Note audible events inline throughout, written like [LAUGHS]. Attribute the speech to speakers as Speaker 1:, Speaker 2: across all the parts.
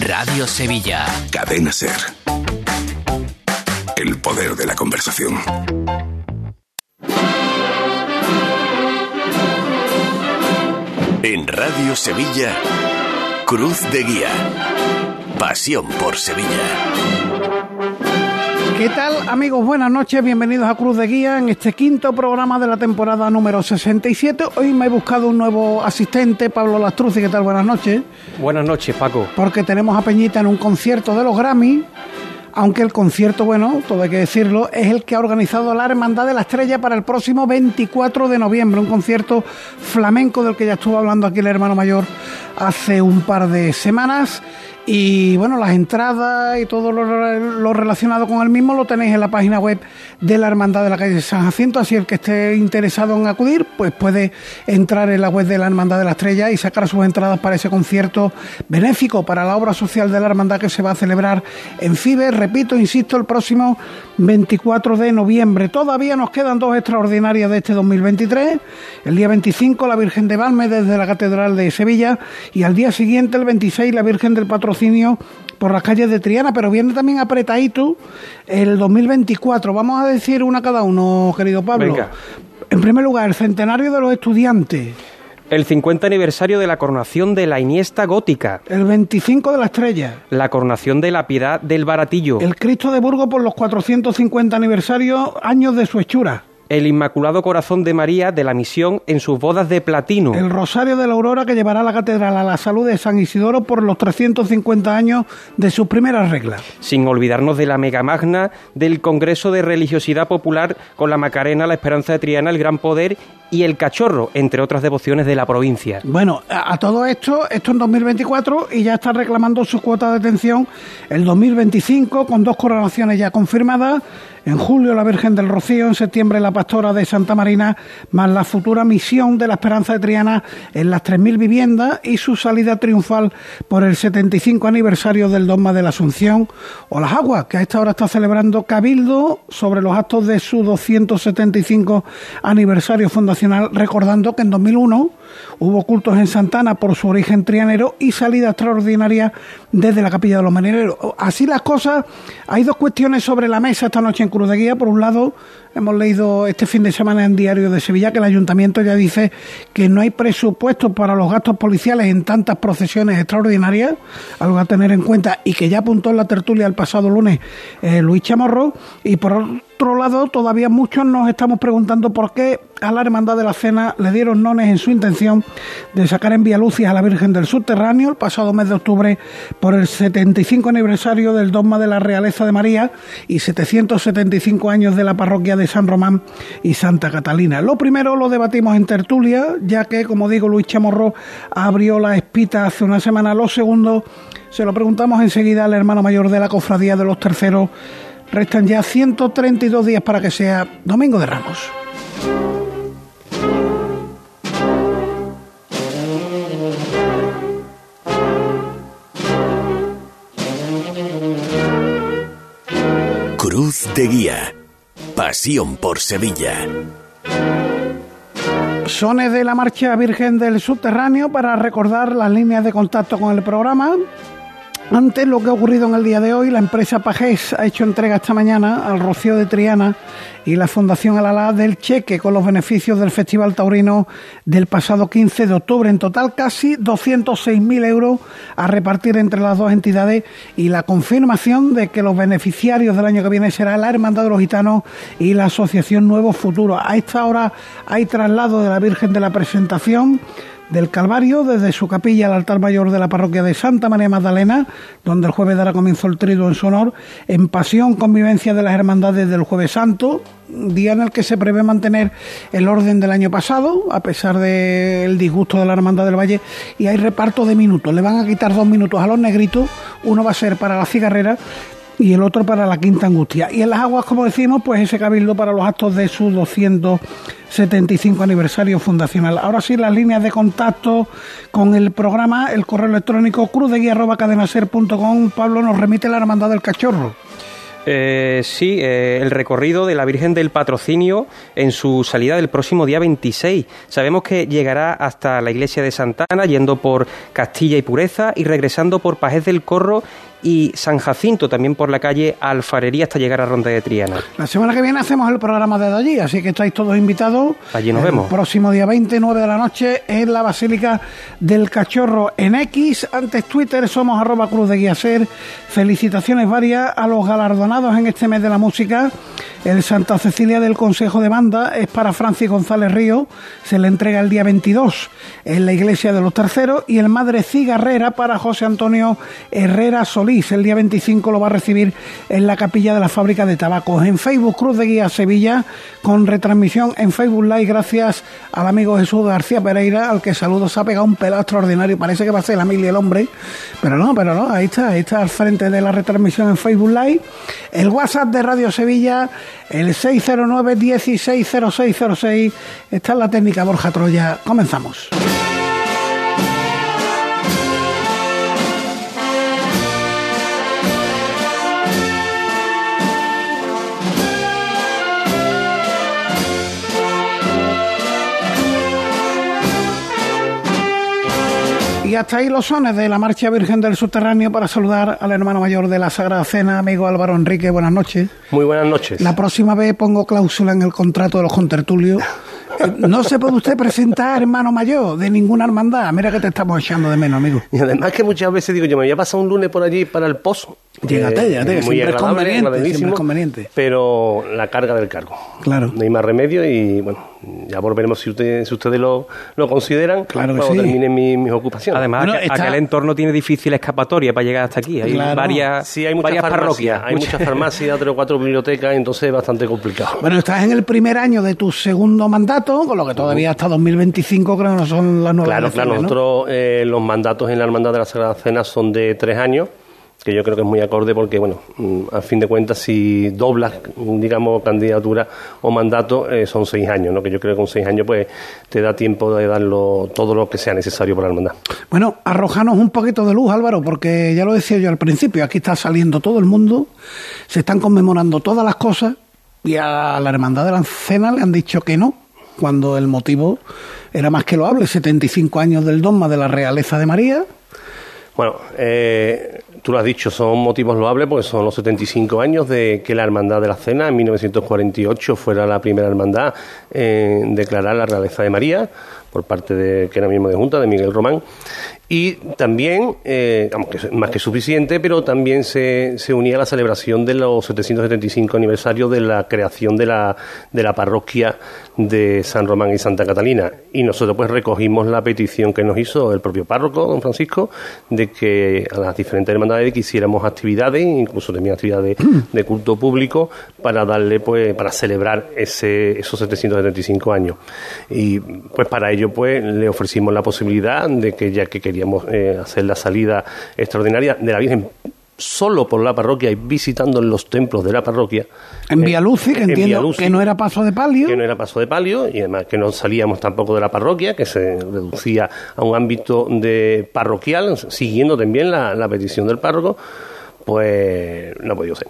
Speaker 1: Radio Sevilla.
Speaker 2: Cadena Ser. El poder de la conversación. En Radio Sevilla, Cruz de Guía. Pasión por Sevilla.
Speaker 3: ¿Qué tal amigos? Buenas noches, bienvenidos a Cruz de Guía en este quinto programa de la temporada número 67. Hoy me he buscado un nuevo asistente, Pablo Lastruzzi. ¿Qué tal? Buenas noches.
Speaker 4: Buenas noches, Paco.
Speaker 3: Porque tenemos a Peñita en un concierto de los Grammy aunque el concierto, bueno, todo hay que decirlo, es el que ha organizado la Hermandad de la Estrella para el próximo 24 de noviembre, un concierto flamenco del que ya estuvo hablando aquí el hermano mayor hace un par de semanas y bueno, las entradas y todo lo, relacionado con el mismo lo tenéis en la página web de la Hermandad de la calle San Jacinto. Así el que esté interesado en acudir, pues puede entrar en la web de la Hermandad de la Estrella y sacar sus entradas para ese concierto benéfico para la obra social de la Hermandad que se va a celebrar en FIBE. Repito, insisto, el próximo 24 de noviembre. Todavía nos quedan dos extraordinarias de este 2023. El día 25, la Virgen de Valme desde la Catedral de Sevilla y al día siguiente, el 26, la Virgen del Patrocinio por las calles de Triana, pero viene también apretadito el 2024. Vamos a decir una cada uno, querido Pablo. En primer lugar, el centenario de los estudiantes.
Speaker 4: El 50 aniversario de la coronación de la Iniesta Gótica.
Speaker 3: El 25 de la Estrella.
Speaker 4: La coronación de la Piedad del Baratillo.
Speaker 3: El Cristo de Burgos por los 450 aniversarios años de su hechura
Speaker 4: el Inmaculado Corazón de María de la Misión en sus bodas de platino.
Speaker 3: El Rosario de la Aurora que llevará la Catedral a la Salud de San Isidoro por los 350 años de sus primeras reglas.
Speaker 4: Sin olvidarnos de la Mega Magna del Congreso de Religiosidad Popular con la Macarena, la Esperanza de Triana, el Gran Poder y el Cachorro, entre otras devociones de la provincia.
Speaker 3: Bueno, a, todo esto, esto en 2024 y ya está reclamando su cuota de atención el 2025 con dos coronaciones ya confirmadas en julio la Virgen del Rocío, en septiembre la Pastora de Santa Marina, más la futura misión de la Esperanza de Triana en las 3.000 viviendas y su salida triunfal por el 75 aniversario del Dogma de la Asunción, o las aguas, que a esta hora está celebrando Cabildo sobre los actos de su 275 aniversario fundacional, recordando que en 2001 Hubo cultos en Santana por su origen trianero y salida extraordinaria desde la capilla de los marineros. Así las cosas, hay dos cuestiones sobre la mesa esta noche en Cruz de Guía. Por un lado, hemos leído este fin de semana en Diario de Sevilla que el ayuntamiento ya dice que no hay presupuesto para los gastos policiales en tantas procesiones extraordinarias, algo a tener en cuenta y que ya apuntó en la tertulia el pasado lunes eh, Luis Chamorro. Y por otro lado, todavía muchos nos estamos preguntando por qué a la Hermandad de la Cena le dieron nones en su intención de sacar en Vía Lucia a la Virgen del Subterráneo el pasado mes de octubre por el 75 aniversario del dogma de la realeza de María y 775 años de la parroquia de San Román y Santa Catalina. Lo primero lo debatimos en tertulia, ya que, como digo, Luis Chamorro abrió la espita hace una semana. Lo segundo se lo preguntamos enseguida al hermano mayor de la Cofradía de los Terceros. Restan ya 132 días para que sea Domingo de Ramos.
Speaker 2: Cruz de Guía. Pasión por Sevilla.
Speaker 3: Sones de la Marcha Virgen del Subterráneo para recordar las líneas de contacto con el programa. Antes lo que ha ocurrido en el día de hoy, la empresa Pajés ha hecho entrega esta mañana al Rocío de Triana y la Fundación Alalá del cheque con los beneficios del Festival Taurino del pasado 15 de octubre. En total casi 206.000 euros a repartir entre las dos entidades y la confirmación de que los beneficiarios del año que viene será la Hermandad de los Gitanos y la Asociación Nuevos Futuros. A esta hora hay traslado de la Virgen de la Presentación del Calvario desde su capilla al altar mayor de la parroquia de Santa María Magdalena, donde el jueves dará comienzo el trido en su honor, en pasión convivencia de las hermandades del jueves santo, día en el que se prevé mantener el orden del año pasado, a pesar del disgusto de la hermandad del Valle, y hay reparto de minutos, le van a quitar dos minutos a los negritos, uno va a ser para la cigarrera y el otro para la quinta angustia. Y en las aguas, como decimos, pues ese cabildo para los actos de su 275 aniversario fundacional. Ahora sí, las líneas de contacto con el programa, el correo electrónico cruzdeguía.cadenaser.com. Pablo nos remite la hermandad del cachorro.
Speaker 4: Eh, sí, eh, el recorrido de la Virgen del Patrocinio en su salida del próximo día 26. Sabemos que llegará hasta la iglesia de Santana, yendo por Castilla y Pureza y regresando por Pajés del Corro y San Jacinto, también por la calle Alfarería hasta llegar a Ronda de Triana.
Speaker 3: La semana que viene hacemos el programa desde allí, así que estáis todos invitados.
Speaker 4: Allí nos vemos.
Speaker 3: El próximo día 29 de la noche en la Basílica del Cachorro en X. Antes Twitter somos arroba cruz de guía ser. Felicitaciones varias a los galardonados en este mes de la música. El Santa Cecilia del Consejo de Banda es para Francis González Río, se le entrega el día 22 en la Iglesia de los Terceros y el Madre Cigarrera para José Antonio Herrera Solís. El día 25 lo va a recibir en la capilla de la fábrica de tabacos. En Facebook Cruz de Guía Sevilla con retransmisión en Facebook Live gracias al amigo Jesús García Pereira al que saludo se ha pegado un pelado extraordinario. Parece que va a ser la mil y el hombre, pero no, pero no, ahí está, ahí está al frente de la retransmisión en Facebook Live. El WhatsApp de Radio Sevilla el 609 160606. Esta es la técnica Borja Troya. Comenzamos. Hasta ahí los sones de la Marcha Virgen del Subterráneo para saludar al hermano mayor de la Sagrada Cena, amigo Álvaro Enrique. Buenas noches.
Speaker 1: Muy buenas noches.
Speaker 3: La próxima vez pongo cláusula en el contrato de los contertulios. [LAUGHS] Eh, no se puede usted presentar hermano mayor de ninguna hermandad. Mira que te estamos echando de menos, amigo.
Speaker 1: Y además que muchas veces digo yo, me voy a pasar un lunes por allí para el pozo.
Speaker 3: Llégate,
Speaker 1: Eh,
Speaker 3: llégate, que
Speaker 1: muy
Speaker 3: siempre es conveniente, siempre es conveniente.
Speaker 1: Pero la carga del cargo.
Speaker 3: Claro.
Speaker 1: No hay más remedio y bueno, ya volveremos si, usted- si ustedes lo, lo consideran
Speaker 3: Claro que
Speaker 1: cuando
Speaker 3: sí.
Speaker 1: terminen mi- mis ocupaciones.
Speaker 4: Además,
Speaker 3: Bueno,
Speaker 4: aqu-
Speaker 3: está-
Speaker 4: aquel entorno tiene difícil escapatoria para llegar hasta aquí. Hay
Speaker 3: Claro.
Speaker 4: varias,
Speaker 1: sí, hay muchas
Speaker 4: varias
Speaker 1: farmacias,
Speaker 4: parroquias.
Speaker 1: hay muchas farmacias, tres o cuatro bibliotecas, entonces es bastante complicado.
Speaker 3: Bueno, estás en el primer año de tu segundo mandato, con lo que todavía hasta 2025 creo que no son las nuevas
Speaker 1: Claro, claro. Nosotros eh, los mandatos en la Hermandad de la Sagrada Cena son de tres años, que yo creo que es muy acorde porque, bueno, mm, a fin de cuentas, si doblas, digamos, candidatura o mandato, eh, son seis años, ¿no? Que yo creo que con seis años, pues, te da tiempo de darlo todo lo que sea necesario para la Hermandad.
Speaker 3: Bueno, arrojanos un poquito de luz, Álvaro, porque ya lo decía yo al principio, aquí está saliendo todo el mundo, se están conmemorando todas las cosas y a la Hermandad de la Cena le han dicho que no, cuando el motivo era más que loable, 75 años del dogma de la realeza de María.
Speaker 1: Bueno, eh, tú lo has dicho, son motivos loables porque son los 75 años de que la Hermandad de la Cena en 1948 fuera la primera hermandad en declarar la realeza de María por parte de que era mismo de Junta, de Miguel Román. Y también, eh, más que suficiente, pero también se, se unía a la celebración de los 775 aniversarios de la creación de la, de la parroquia de San Román y Santa Catalina. Y nosotros pues recogimos la petición que nos hizo el propio párroco, don Francisco, de que a las diferentes hermandades quisiéramos actividades, incluso también actividades de culto público, para darle pues, para celebrar ese, esos 775 años. Y pues para ello pues le ofrecimos la posibilidad de que ya que queríamos eh, hacer la salida extraordinaria de la Virgen solo por la parroquia y visitando los templos de la parroquia.
Speaker 3: En
Speaker 1: eh,
Speaker 3: Vialuci, que
Speaker 1: en
Speaker 3: entiendo
Speaker 1: Vialuci,
Speaker 3: que no era paso de palio.
Speaker 1: que no era paso de palio y además que no salíamos tampoco de la parroquia, que se reducía a un ámbito de parroquial, siguiendo también la, la petición del párroco, pues no ha podido ser.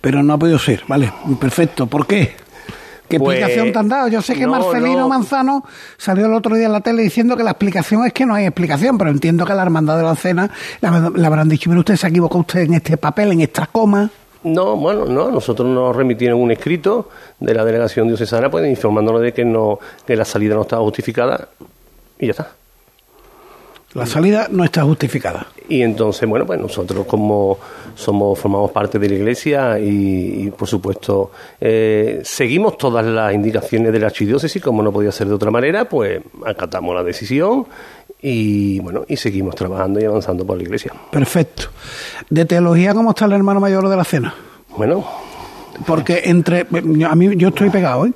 Speaker 3: Pero no ha podido ser, vale, perfecto. ¿Por qué? ¿Qué
Speaker 1: Pues,
Speaker 3: explicación te han dado? Yo sé que
Speaker 1: no,
Speaker 3: Marcelino
Speaker 1: no.
Speaker 3: Manzano salió el otro día en la tele diciendo que la explicación es que no hay explicación, pero entiendo que la hermandad de la cena le habrán dicho, mire usted se equivocó usted en este papel, en esta coma.
Speaker 1: No, bueno, no, nosotros nos remitieron un escrito de la delegación diocesana pues informándonos de que no que la salida no estaba justificada y ya está.
Speaker 3: La salida no está justificada.
Speaker 1: Y entonces, bueno, pues nosotros como somos formamos parte de la iglesia y, y, por supuesto eh, seguimos todas las indicaciones de la archidiócesis, como no podía ser de otra manera, pues acatamos la decisión y bueno, y seguimos trabajando y avanzando por la iglesia.
Speaker 3: Perfecto. De teología, ¿cómo está el hermano mayor de la cena?
Speaker 1: Bueno,
Speaker 3: Porque entre, a mí yo estoy pegado, ¿eh?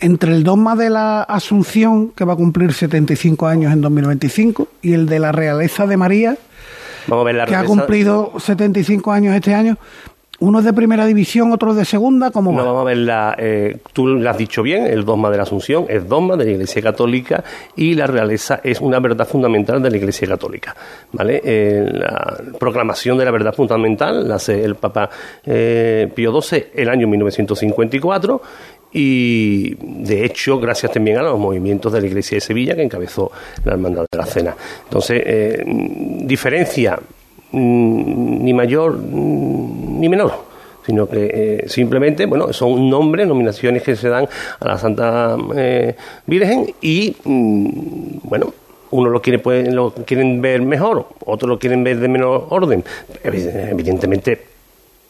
Speaker 3: entre el dogma de la Asunción, que va a cumplir 75 años en 2025, y el de la realeza de María,
Speaker 1: vamos a ver la
Speaker 3: que ha
Speaker 1: realeza-
Speaker 3: cumplido 75 años este año, Uno es de primera división, otro de segunda, ¿cómo
Speaker 1: No,
Speaker 3: va?
Speaker 1: vamos a ver, la, eh, tú lo has dicho bien, el dogma de la Asunción es dogma de la Iglesia Católica y la realeza es una verdad fundamental de la Iglesia Católica. ¿vale? Eh, la proclamación de la verdad fundamental la hace el Papa eh, Pío XII el año 1954 y de hecho gracias también a los movimientos de la Iglesia de Sevilla que encabezó la Hermandad de la Cena. Entonces, eh, diferencia ni mayor mm, ni menor sino que eh, simplemente, bueno, son nombres, nominaciones que se dan a la Santa eh, Virgen y, mm, bueno, uno lo quiere puede, lo quieren ver mejor, otros lo quieren ver de menor orden. Evi- Evidentemente,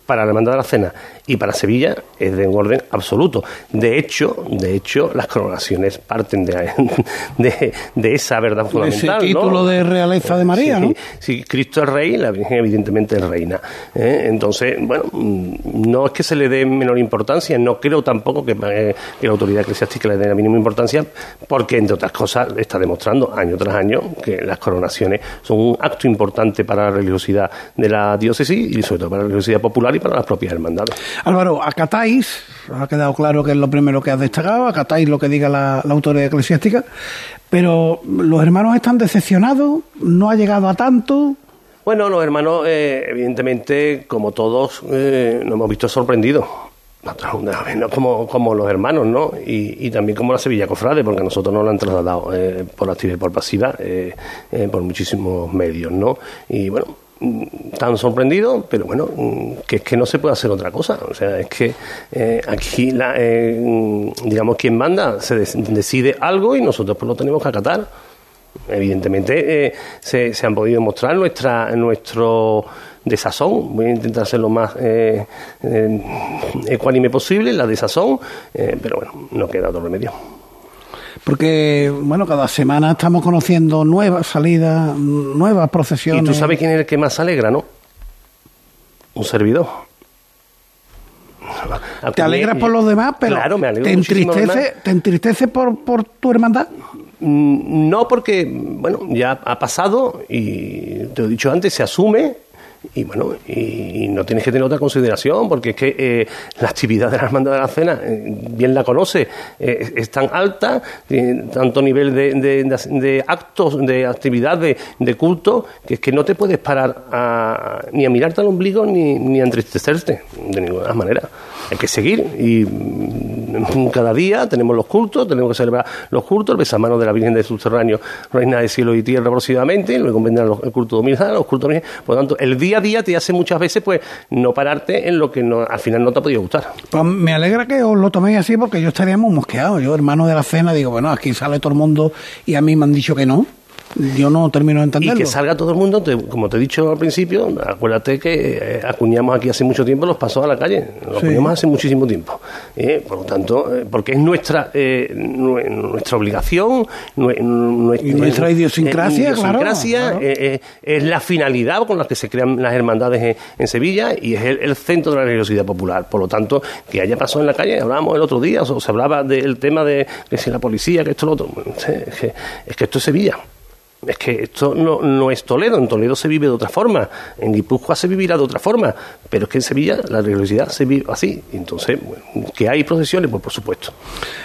Speaker 1: para la Hermandad de la Cena y para Sevilla es de un orden absoluto. De hecho, de hecho, las coronaciones parten de, [LAUGHS] de, de esa verdad
Speaker 3: Ese
Speaker 1: fundamental. ¿no?
Speaker 3: título de realeza de María,
Speaker 1: Sí,
Speaker 3: ¿no?
Speaker 1: Si Cristo es rey, la Virgen evidentemente es reina. ¿eh? Entonces, bueno, mm, no es que se le dé menor importancia, no creo tampoco que, eh, que la autoridad eclesiástica le dé la mínima importancia, porque entre otras cosas está demostrando año tras año que las coronaciones son un acto importante para la religiosidad de la diócesis y sobre todo para la religiosidad popular y para las propias hermandades.
Speaker 3: Álvaro, acatáis, ha quedado claro que es lo primero que has destacado, acatáis lo que diga la, la autoridad eclesiástica, pero los hermanos están decepcionados, no ha llegado a tanto.
Speaker 1: Bueno, los hermanos, eh, evidentemente, como todos, eh, nos hemos visto sorprendidos. Como, como los hermanos, ¿no? Y, y también como la Sevilla Cofrade, porque a nosotros nos lo han trasladado eh, por activa y por pasiva, por muchísimos medios, ¿no? Y bueno, tan sorprendidos, pero bueno, mm, que es que no se puede hacer otra cosa. O sea, es que eh, aquí, la, eh, mm, digamos, quien manda se decide algo y nosotros pues lo tenemos que acatar. Evidentemente eh, se, se han podido mostrar nuestra, nuestro desazón. Voy a intentar ser lo más eh, ecuánime posible, la desazón, pero bueno, no queda otro remedio.
Speaker 3: Porque, bueno, cada semana estamos conociendo nuevas salidas, nuevas procesiones.
Speaker 1: Y tú sabes quién es el que más alegra, ¿no? Un servidor.
Speaker 3: Te alegras por los demás, pero
Speaker 1: Claro, me
Speaker 3: te entristece, te entristece por, por tu hermandad.
Speaker 1: Mm, No, porque, bueno, ya ha pasado y te lo he dicho antes, se asume y, bueno, y, no tienes que tener otra consideración porque es que eh, la actividad de la Hermandad de la Cena, eh, bien la conoce, eh, es tan alta, tiene tanto nivel de, de- de- de actos, de actividad, de, de culto, que es que no te puedes parar a- ni a mirarte al ombligo ni, ni a entristecerte de ninguna manera. Hay que seguir y mm, cada día tenemos los cultos, tenemos que celebrar los cultos, el besamano de la Virgen del Subterráneo, Reina de Cielo y Tierra próximamente, luego vendrán los- el culto los cultos de Por lo tanto, el día a día te hace muchas veces pues no pararte en lo que no, al final no te ha podido gustar.
Speaker 3: Pues me alegra que os lo toméis así porque yo estaría muy mosqueado. Yo, hermano de la cena, digo, bueno, aquí sale todo el mundo y a mí me han dicho que no. Yo no termino de
Speaker 1: Y
Speaker 3: entenderlo.
Speaker 1: que salga todo el mundo, te- como te he dicho al principio, acuérdate que eh, acuñamos aquí hace mucho tiempo los pasos a la calle, los
Speaker 3: Sí.
Speaker 1: acuñamos hace muchísimo tiempo. Eh, por lo tanto, eh, porque es nuestra eh, nue- nuestra obligación, nue- nuestra,
Speaker 3: Y nuestra idiosincrasia, claro,
Speaker 1: idiosincrasia,
Speaker 3: claro.
Speaker 1: es la finalidad con la que se crean las hermandades en, en Sevilla y es el, el centro de la religiosidad popular. Por lo tanto, que haya pasado en la calle, hablábamos el otro día, o se hablaba del tema de que si la policía, que esto, lo otro. Es que, es que esto es Sevilla. Es que esto no, no es Toledo, en Toledo se vive de otra forma, en Guipúzcoa se vivirá de otra forma, pero es que en Sevilla la religiosidad se vive así. Entonces, bueno, que hay procesiones, pues por supuesto.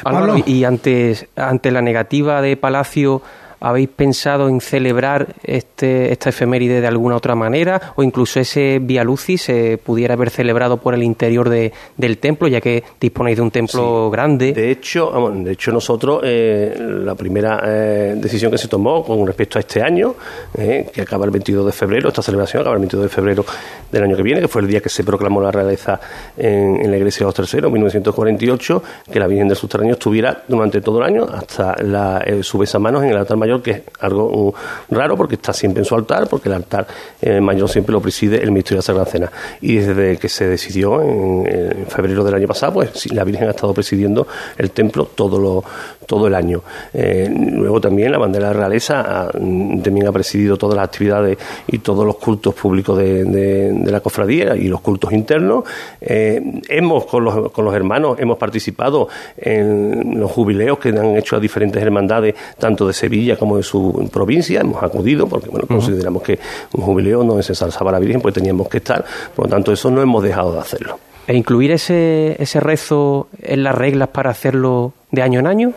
Speaker 4: Álvaro, y antes, ante la negativa de Palacio, ¿habéis pensado en celebrar este, esta efeméride de alguna otra manera? ¿O incluso ese Via Lucis se pudiera haber celebrado por el interior de- del templo, ya que disponéis de un templo grande?
Speaker 1: De hecho, de hecho nosotros, eh, la primera eh, decisión que se tomó con respecto a este año, eh, que acaba el 22 de febrero, esta celebración acaba el 22 de febrero del año que viene, que fue el día que se proclamó la realeza en, en la iglesia de los terceros, 1948, que la Virgen del Subterráneo estuviera durante todo el año hasta la, su besamanos en el altar mayor, que es algo uh, raro porque está siempre en su altar, porque el altar eh, mayor siempre lo preside el Ministerio de la Sagrada. Y desde que se decidió en, en febrero del año pasado, pues la Virgen ha estado presidiendo el templo todo, lo, todo el año. Eh, luego también la bandera de realeza ha- también ha presidido todas las actividades y todos los cultos públicos de, de- la cofradía y los cultos internos. Eh, hemos, con los, con los hermanos, hemos participado en los jubileos que han hecho a diferentes hermandades, tanto de Sevilla como de su provincia, hemos acudido porque bueno, consideramos que un jubileo no es ensalzaba a la Virgen, pues teníamos que estar, por lo tanto eso no hemos dejado de hacerlo.
Speaker 4: ¿E incluir ese, ese rezo en las reglas para hacerlo de año en año?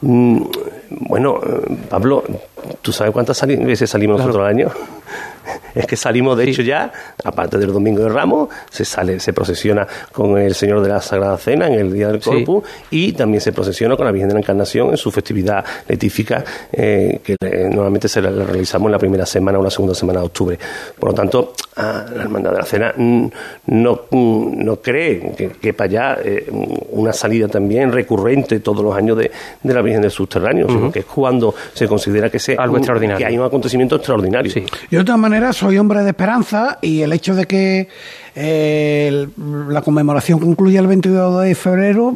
Speaker 1: Mm, bueno, Pablo, ¿tú sabes cuántas veces salimos nosotros al año? [LAUGHS] es que salimos de hecho ya, aparte del Domingo de Ramos, se sale, se procesiona con el Señor de la Sagrada Cena en el Día del Corpus y también se procesiona con la Virgen de la Encarnación en su festividad letífica eh, que normalmente se la, realizamos en la primera semana o la segunda semana de octubre. Por lo tanto, ah, la Hermandad de la Cena mm, no, mm, no cree que, para allá eh, una salida también recurrente todos los años de, la Virgen del Subterráneo, sino que es cuando se considera que, se,
Speaker 4: Algo extraordinario.
Speaker 1: que hay un acontecimiento extraordinario.
Speaker 3: Sí. de otra manera, soy hombre de esperanza y el hecho de que eh, la conmemoración concluya el 22 de febrero,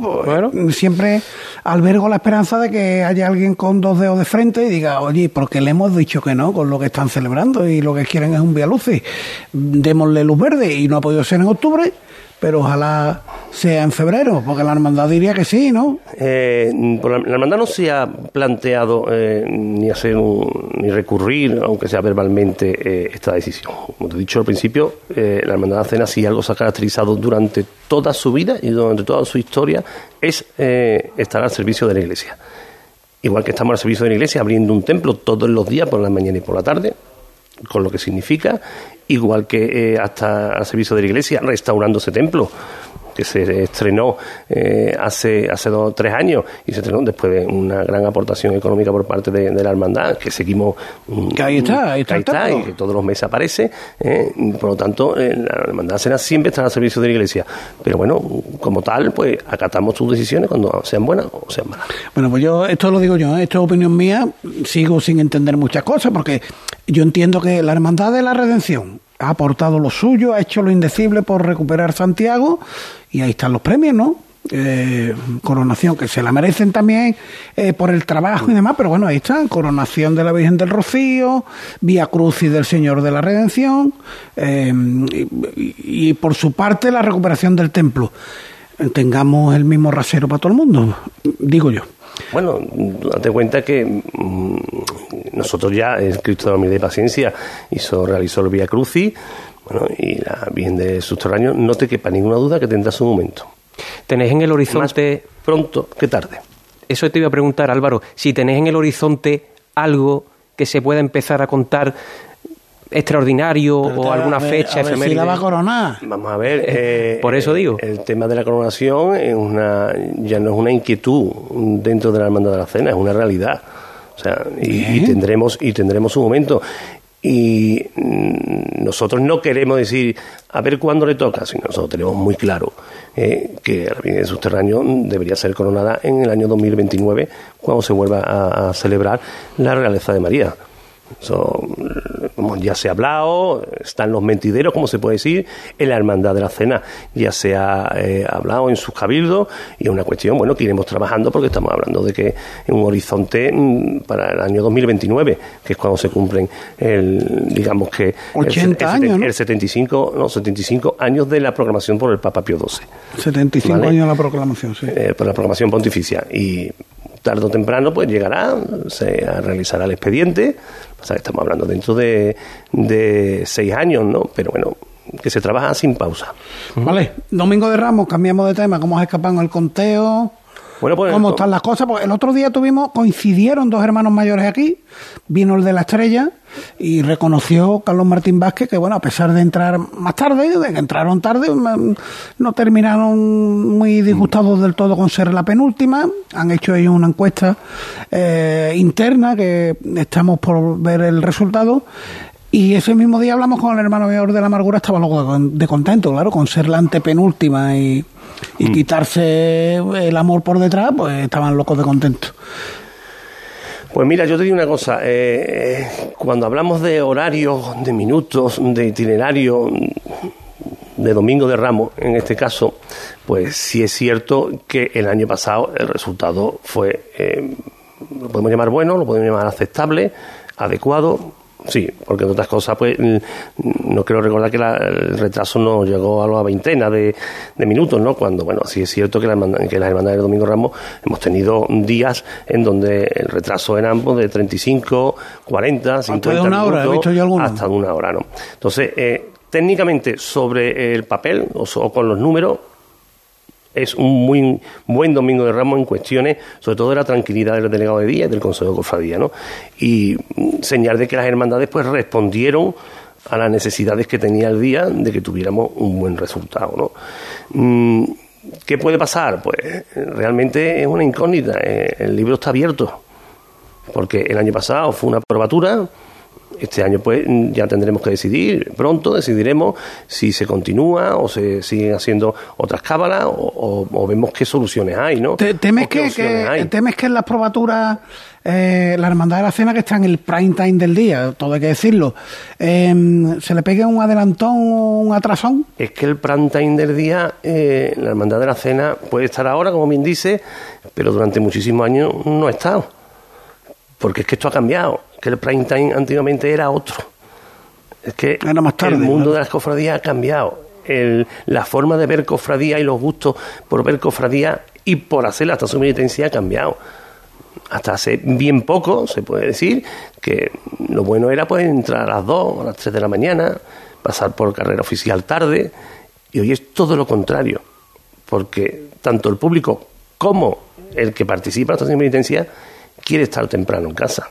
Speaker 3: pues, siempre albergo la esperanza de que haya alguien con dos dedos de frente y diga, oye, porque le hemos dicho que no con lo que están celebrando y lo que quieren es un Vía Lucis? Démosle luz verde y no ha podido ser en octubre pero ojalá sea en febrero, porque la hermandad diría que sí, ¿no?
Speaker 1: Eh, la, hermandad no se ha planteado eh, ni hacer ni recurrir, aunque sea verbalmente, eh, esta decisión. Como te he dicho al principio, la hermandad de Cena, si algo se ha caracterizado durante toda su vida y durante toda su historia, es estar al servicio de la Iglesia. Igual que estamos al servicio de la Iglesia, abriendo un templo todos los días, por la mañana y por la tarde, con lo que significa, igual que eh, hasta al servicio de la iglesia, restaurando ese templo que se estrenó eh, hace hace dos o tres años y se estrenó después de una gran aportación económica por parte de, la hermandad que seguimos
Speaker 3: mm, que ahí está, ahí
Speaker 1: está, y que todos los meses aparece eh, por lo tanto eh, la hermandad Sena siempre está al servicio de la iglesia. Pero bueno como tal pues acatamos sus decisiones cuando sean buenas o sean malas.
Speaker 3: Bueno pues yo esto lo digo yo esto es opinión mía sigo sin entender muchas cosas porque yo entiendo que la hermandad de la redención ha aportado lo suyo, ha hecho lo indecible por recuperar Santiago y ahí están los premios, ¿no? Eh, coronación que se la merecen también eh, por el trabajo y demás, pero bueno, ahí está, coronación de la Virgen del Rocío, Vía Crucis del Señor de la Redención eh, y, por su parte la recuperación del templo. Tengamos el mismo rasero para todo el mundo, digo yo.
Speaker 1: Bueno, date cuenta que mm, nosotros ya, el Cristo de la Humildad y Paciencia, hizo, realizó el Vía Crucis, bueno, y la Virgen de Subterráneo, no te quepa ninguna duda que tendrá su momento.
Speaker 4: ¿Tenéis en el horizonte...
Speaker 1: pronto que tarde.
Speaker 4: Eso te iba a preguntar, Álvaro, si tenéis en el horizonte algo que se pueda empezar a contar extraordinario o alguna fecha
Speaker 3: a ver si la va a coronar.
Speaker 1: Vamos a ver. Eh,
Speaker 4: por eso digo.
Speaker 1: El tema de la coronación es una, ya no es una inquietud dentro de la hermandad de la cena, es una realidad. Sea, y, tendremos y tendremos un momento y nosotros no queremos decir a ver cuándo le toca, sino nosotros tenemos muy claro eh, que la Virgen Subterráneo debería ser coronada en el año 2029 cuando se vuelva a celebrar la realeza de María. Eso, ya se ha hablado, están los mentideros, como se puede decir, en la Hermandad de la Cena ya se ha eh, hablado en sus cabildos y es una cuestión, bueno, que iremos trabajando porque estamos hablando de que en un horizonte mm, para el año 2029, que es cuando se cumplen el, digamos que
Speaker 3: 80
Speaker 1: el,
Speaker 3: años, ¿no?
Speaker 1: el 75, no, 75 años de la proclamación por el Papa Pío XII.
Speaker 3: 75 años de la proclamación, sí.
Speaker 1: Eh, por la proclamación pontificia y tarde o temprano pues llegará, se realizará el expediente, o sea, estamos hablando dentro de, de seis años, ¿no? Pero bueno, que se trabaja sin pausa.
Speaker 3: Vale, Domingo de Ramos, cambiamos de tema, ¿cómo has escapado en el conteo? Bueno, pues, ¿Cómo están las cosas? Porque el otro día tuvimos, coincidieron dos hermanos mayores aquí, vino el de la estrella y reconoció Carlos Martín Vázquez que, bueno, a pesar de entrar más tarde, de que entraron tarde, mm, no terminaron muy disgustados del todo con ser la penúltima. Han hecho ellos una encuesta eh, interna que estamos por ver el resultado. Y ese mismo día hablamos con el hermano mayor de la amargura, estaba loco de contento, claro, con ser la antepenúltima y, y mm. quitarse el amor por detrás, pues estaban locos de contento.
Speaker 1: Pues mira, yo te digo una cosa, eh, cuando hablamos de horarios, de minutos, de itinerario, de Domingo de Ramos, en este caso, pues sí es cierto que el año pasado el resultado fue, eh, lo podemos llamar bueno, lo podemos llamar aceptable, adecuado, Sí, porque de otras cosas, pues no quiero recordar que el retraso no llegó a la veintena de, minutos, ¿no? Cuando, bueno, sí es cierto que, la, que las hermandades de Domingo Ramos hemos tenido días en donde el retraso era ambos de 35, 40, 50
Speaker 3: de una hora, he visto yo
Speaker 1: hasta de una hora, ¿no? Entonces, eh, técnicamente sobre el papel o con los números es un muy buen domingo de Ramos en cuestiones, sobre todo de la tranquilidad del delegado de día y del Consejo de Cofradía, ¿no? Y señal de que las hermandades pues respondieron a las necesidades que tenía el día de que tuviéramos un buen resultado, ¿no? Mm, ¿Qué puede pasar? Pues realmente es una incógnita. Eh, el libro está abierto, porque el año pasado fue una probatura, este año pues ya tendremos que decidir, pronto decidiremos si se continúa o se siguen haciendo otras cábalas o, vemos qué soluciones hay, ¿no?
Speaker 3: ¿Temes, que, ¿Temes que en las probaturas eh, la Hermandad de la Cena, que está en el prime time del día, todo hay que decirlo, em, ¿se le pegue un adelantón o un atrasón?
Speaker 1: Es que el prime time del día, eh, la Hermandad de la Cena puede estar ahora, como bien dice, pero durante muchísimos años no ha estado. Porque es que esto ha cambiado que el prime time antiguamente era otro. Es que el mundo de las cofradías ha cambiado. la forma de ver cofradía y los gustos por ver cofradía y por hacer hasta su militancia ha cambiado. Hasta hace bien poco se puede decir que lo bueno era pues entrar a las 2 a las 3 de la mañana, pasar por carrera oficial tarde, y hoy es todo lo contrario, porque tanto el público como el que participa en la estación penitencia quiere estar temprano en casa.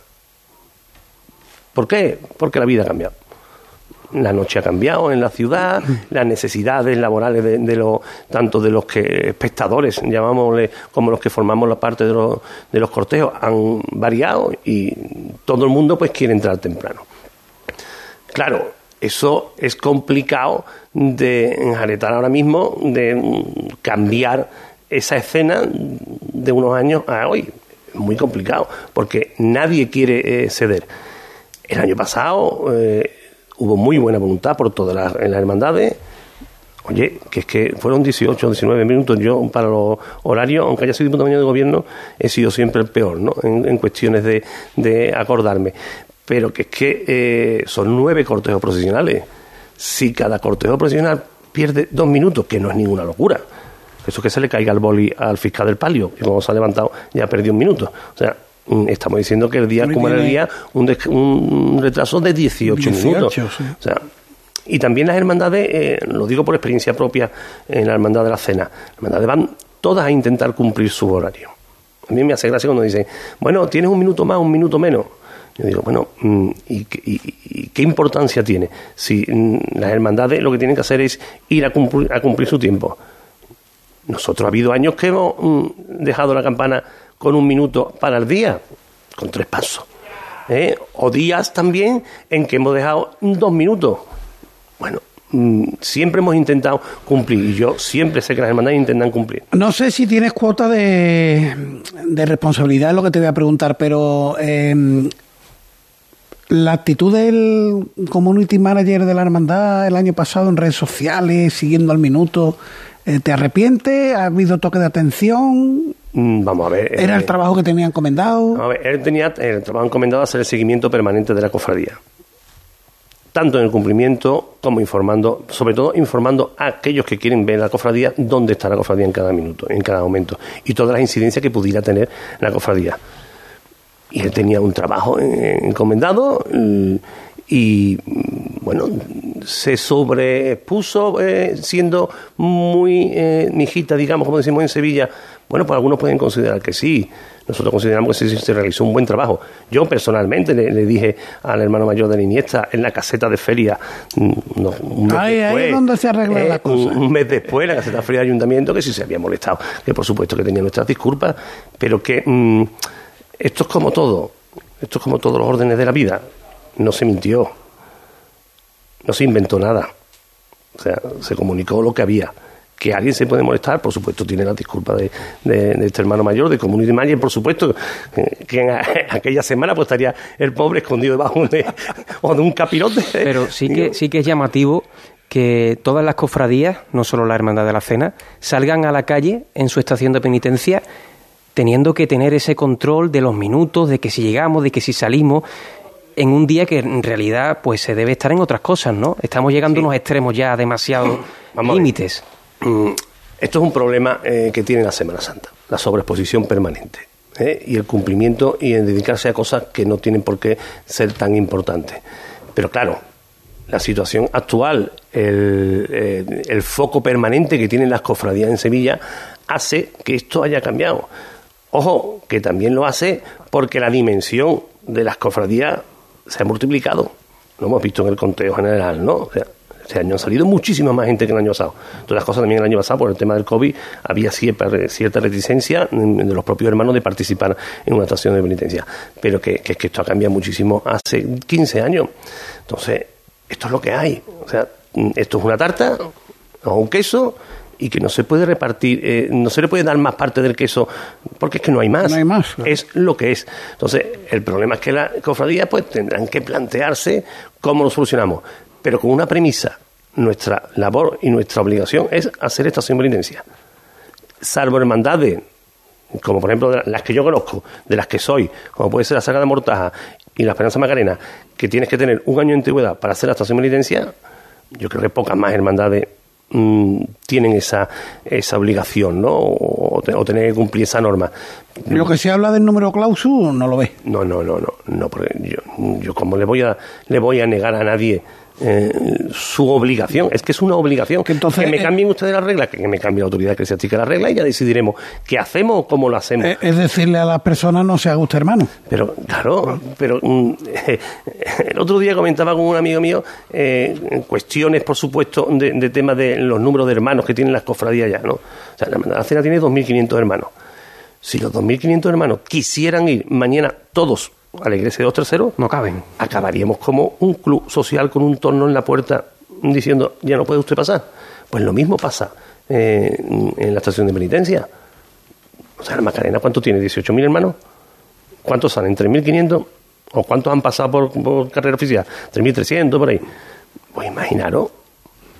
Speaker 1: ¿Por qué? Porque la vida ha cambiado. La noche ha cambiado en la ciudad, [LAUGHS] las necesidades laborales de, de tanto de los que espectadores, llamámosle, como los que formamos la parte de los, de los cortejos, han variado y todo el mundo pues quiere entrar temprano. Claro, eso es complicado de enjaretar ahora mismo, de cambiar esa escena de unos años a hoy. Es muy complicado, porque nadie quiere eh, ceder. El año pasado eh, hubo muy buena voluntad por todas las, en las hermandades. Oye, que es que fueron 18 o 19 minutos. Yo, para los horarios, aunque haya sido diputado de gobierno, he sido siempre el peor, ¿no? En, cuestiones de, acordarme. Pero que es que eh, son nueve cortejos profesionales. Si cada cortejo profesional pierde dos minutos, que no es ninguna locura. Eso es que se le caiga el boli al fiscal del palio, y cuando se ha levantado ya perdió un minuto. O sea, estamos diciendo que el día, el día, un, retraso de 18, minutos. O sea, y también las hermandades, eh, lo digo por experiencia propia en la hermandad de la cena, las hermandades van todas a intentar cumplir su horario. A mí me hace gracia cuando dicen, bueno, tienes un minuto más, un minuto menos. Yo digo, bueno, mm, ¿y, qué importancia tiene? Si mm, las hermandades lo que tienen que hacer es ir a cumplir, a cumplir su tiempo. Nosotros ha habido años que hemos dejado la campana con un minuto para el día, con tres pasos. ¿eh? O días también en que hemos dejado dos minutos. Bueno, mm, siempre hemos intentado cumplir y yo siempre sé que las hermandades intentan cumplir.
Speaker 3: No sé si tienes cuota de, de responsabilidad, es lo que te voy a preguntar, pero em, la actitud del community manager de la hermandad el año pasado en redes sociales, siguiendo al minuto, eh, ¿te arrepiente? ¿Ha habido toque de atención?
Speaker 1: Mm, vamos a ver.
Speaker 3: ¿Era el eh, trabajo que tenía encomendado?
Speaker 1: a ver, él tenía el trabajo encomendado hacer el seguimiento permanente de la cofradía. Tanto en el cumplimiento como informando, sobre todo informando a aquellos que quieren ver la cofradía, dónde está la cofradía en cada minuto, en cada momento, y todas las incidencias que pudiera tener la cofradía. Y él tenía un trabajo encomendado y, bueno, se sobrepuso eh, siendo muy eh, mijita, digamos, como decimos en Sevilla, bueno, pues algunos pueden considerar que sí. Nosotros consideramos que se, realizó un buen trabajo. Yo personalmente le, dije al hermano mayor de la Iniesta en la caseta de feria, mm, un mes
Speaker 3: después, donde se arregla la
Speaker 1: eh, cosa. Un, mes después, la caseta de feria del ayuntamiento, que sí se había molestado, que por supuesto que tenía nuestras disculpas, pero que mm, esto es como todo, esto es como todos los órdenes de la vida. No se mintió, no se inventó nada. O sea, se comunicó lo que había que alguien se puede molestar, por supuesto tiene la disculpa de, este hermano mayor, de Community Manager, por supuesto, que en [LAUGHS] aquella semana pues estaría el pobre escondido debajo de, [LAUGHS] o de un capirote.
Speaker 4: Pero sí que, [LAUGHS] sí que es llamativo que todas las cofradías, no solo la Hermandad de la Cena, salgan a la calle en su estación de penitencia teniendo que tener ese control de los minutos, de que si llegamos, de que si salimos. en un día que en realidad pues se debe estar en otras cosas, ¿no? Estamos llegando a unos extremos ya demasiado [CLEARS THROAT] límites.
Speaker 1: Mm, esto es un problema eh, que tiene la Semana Santa, la sobreexposición permanente. ¿eh? Y el cumplimiento y en dedicarse a cosas que no tienen por qué ser tan importantes. Pero claro, la situación actual, el, eh, el foco permanente que tienen las cofradías en Sevilla, hace que esto haya cambiado. Ojo, que también lo hace porque la dimensión de las cofradías se ha multiplicado. Lo hemos visto en el conteo general, ¿no? Este año han salido muchísima más gente que el año pasado. Todas las cosas también el año pasado, por el tema del COVID, había cierta, cierta reticencia de los propios hermanos de participar en una estación de penitencia. Pero que, que, que esto ha cambiado muchísimo hace 15 años. Entonces, esto es lo que hay. O sea, esto es una tarta o un queso y que no se puede repartir, eh, no se le puede dar más parte del queso porque es que no hay más.
Speaker 3: No hay más. claro.
Speaker 1: Es lo que es. Entonces, el problema es que las cofradías pues tendrán que plantearse cómo lo solucionamos, pero con una premisa. Nuestra labor y nuestra obligación es hacer estación penitencia. Salvo hermandades, como por ejemplo las que yo conozco, de las que soy, como puede ser la Sagrada Mortaja y la Esperanza Macarena, que tienes que tener un año de antigüedad para hacer la estación penitencia, yo creo que pocas más hermandades mm, tienen esa, esa obligación, ¿no? O, te- o tener que cumplir esa norma.
Speaker 3: Lo que se habla del número clausu no lo ve.
Speaker 1: No, no, no, no, no, porque yo, yo como le voy a, le voy a negar a nadie eh, su obligación, es que es una obligación.
Speaker 3: Que entonces,
Speaker 1: me
Speaker 3: eh,
Speaker 1: cambien ustedes la regla, que, que me cambie la autoridad eclesiástica la regla y ya decidiremos qué hacemos o cómo lo hacemos.
Speaker 3: Eh, Es decirle a las personas no se haga usted hermano.
Speaker 1: Pero, claro, pero mm, [LAUGHS] el otro día comentaba con un amigo mío cuestiones, por supuesto, de, de temas de los números de hermanos que tienen las cofradías ya, ¿no? O sea, la Cena tiene 2.500 hermanos. Si los 2.500 hermanos quisieran ir mañana todos a la iglesia de los terceros,
Speaker 4: No caben.
Speaker 1: acabaríamos como un club social con un torno en la puerta diciendo, ya no puede usted pasar. Pues lo mismo pasa eh, en la estación de penitencia. O sea, la Macarena, ¿cuánto tiene? ¿18.000 hermanos? ¿Cuántos salen? ¿3.500? ¿O cuántos han pasado por, por carrera oficial? ¿3.300 por ahí? Pues imaginaros.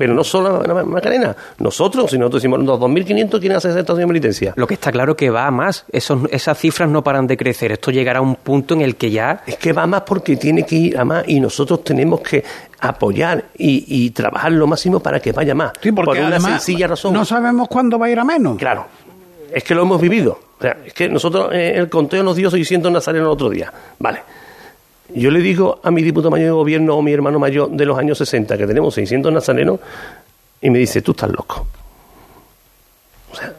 Speaker 1: Pero no solo la Macarena, nosotros, si nosotros decimos los 2.500, ¿quién hace esa estación de penitencia?
Speaker 4: Lo que está claro que va a más. Esos, esas cifras no paran de crecer. Esto llegará a un punto en el que ya
Speaker 1: Es que va más porque tiene que ir a más y nosotros tenemos que apoyar y, y trabajar lo máximo para que vaya más.
Speaker 3: Sí, porque
Speaker 1: por una
Speaker 3: además
Speaker 1: sencilla razón.
Speaker 3: no sabemos cuándo va a ir a menos.
Speaker 1: Claro, es que lo hemos vivido. O sea, es que nosotros, eh, el conteo nos dio 600 nazarenos el otro día. Vale. Yo le digo a mi diputado mayor de gobierno o mi hermano mayor de los años 60 que tenemos 600 nazarenos y me dice, tú estás loco. O sea,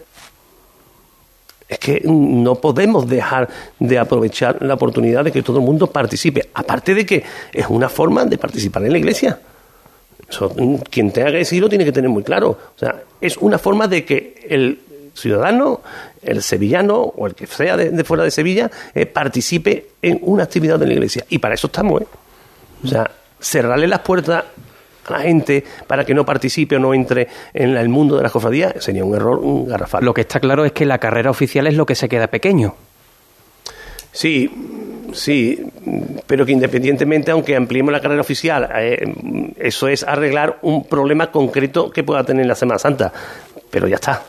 Speaker 1: es que no podemos dejar de aprovechar la oportunidad de que todo el mundo participe. Aparte de que es una forma de participar en la iglesia. Mm, quien tenga que decirlo tiene que tener muy claro. O sea, es una forma de que el ciudadano, el sevillano o el que sea de, de fuera de Sevilla eh, participe en una actividad de la iglesia. Y para eso estamos, ¿eh? O sea, cerrarle las puertas a la gente para que no participe o no entre en el mundo de las cofradías sería un error un garrafal.
Speaker 4: lo que está claro es que la carrera oficial es lo que se queda pequeño.
Speaker 1: Sí, sí, pero que independientemente, aunque ampliemos la carrera oficial, eh, eso es arreglar un problema concreto que pueda tener la Semana Santa. Pero ya está.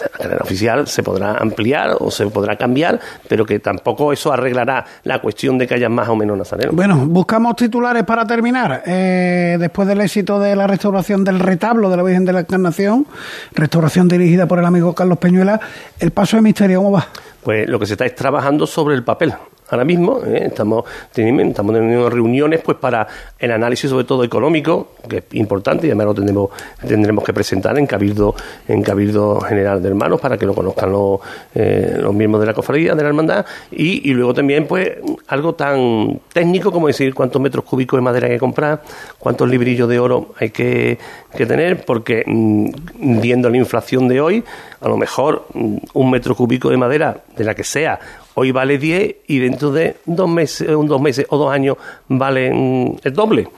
Speaker 1: La carrera oficial se podrá ampliar o se podrá cambiar, pero que tampoco eso arreglará la cuestión de que haya más o menos nazarenos.
Speaker 3: Bueno, buscamos titulares para terminar. Eh, después del éxito de la restauración del retablo de la Virgen de la Encarnación, restauración dirigida por el amigo Carlos Peñuela, el paso de misterio, ¿cómo va?
Speaker 1: Pues lo que se está es trabajando sobre el papel. Ahora mismo ¿eh? estamos, teniendo, reuniones pues para el análisis sobre todo económico, que es importante y además lo tendremos, tendremos que presentar en Cabildo, en Cabildo General de Hermanos para que lo conozcan los, eh, los miembros de la cofradía, de la hermandad, y, luego también pues algo tan técnico como decir cuántos metros cúbicos de madera hay que comprar, cuántos librillos de oro hay que, que tener, porque mm, viendo la inflación de hoy, a lo mejor mm, un metro cúbico de madera, de la que sea, hoy vale 10 y dentro de dos meses, un dos meses o dos años vale mm, el doble.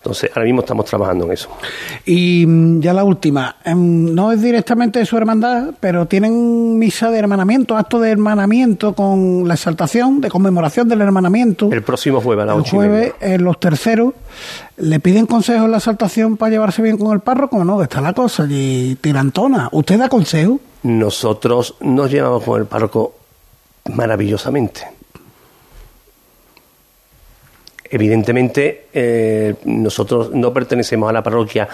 Speaker 1: Entonces, ahora mismo estamos trabajando en eso.
Speaker 3: Y mm, ya la última, em, no es directamente de su hermandad, pero tienen misa de hermanamiento, acto de hermanamiento con la exaltación, de conmemoración del hermanamiento.
Speaker 1: El próximo jueves a las
Speaker 3: El
Speaker 1: ocho y media.
Speaker 3: jueves, en los terceros, le piden consejos en la exaltación para llevarse bien con el párroco, ¿no? Está la cosa allí tirantona. ¿Usted da consejo?
Speaker 1: Nosotros nos llevamos con el párroco maravillosamente. Evidentemente, eh, nosotros no pertenecemos a la parroquia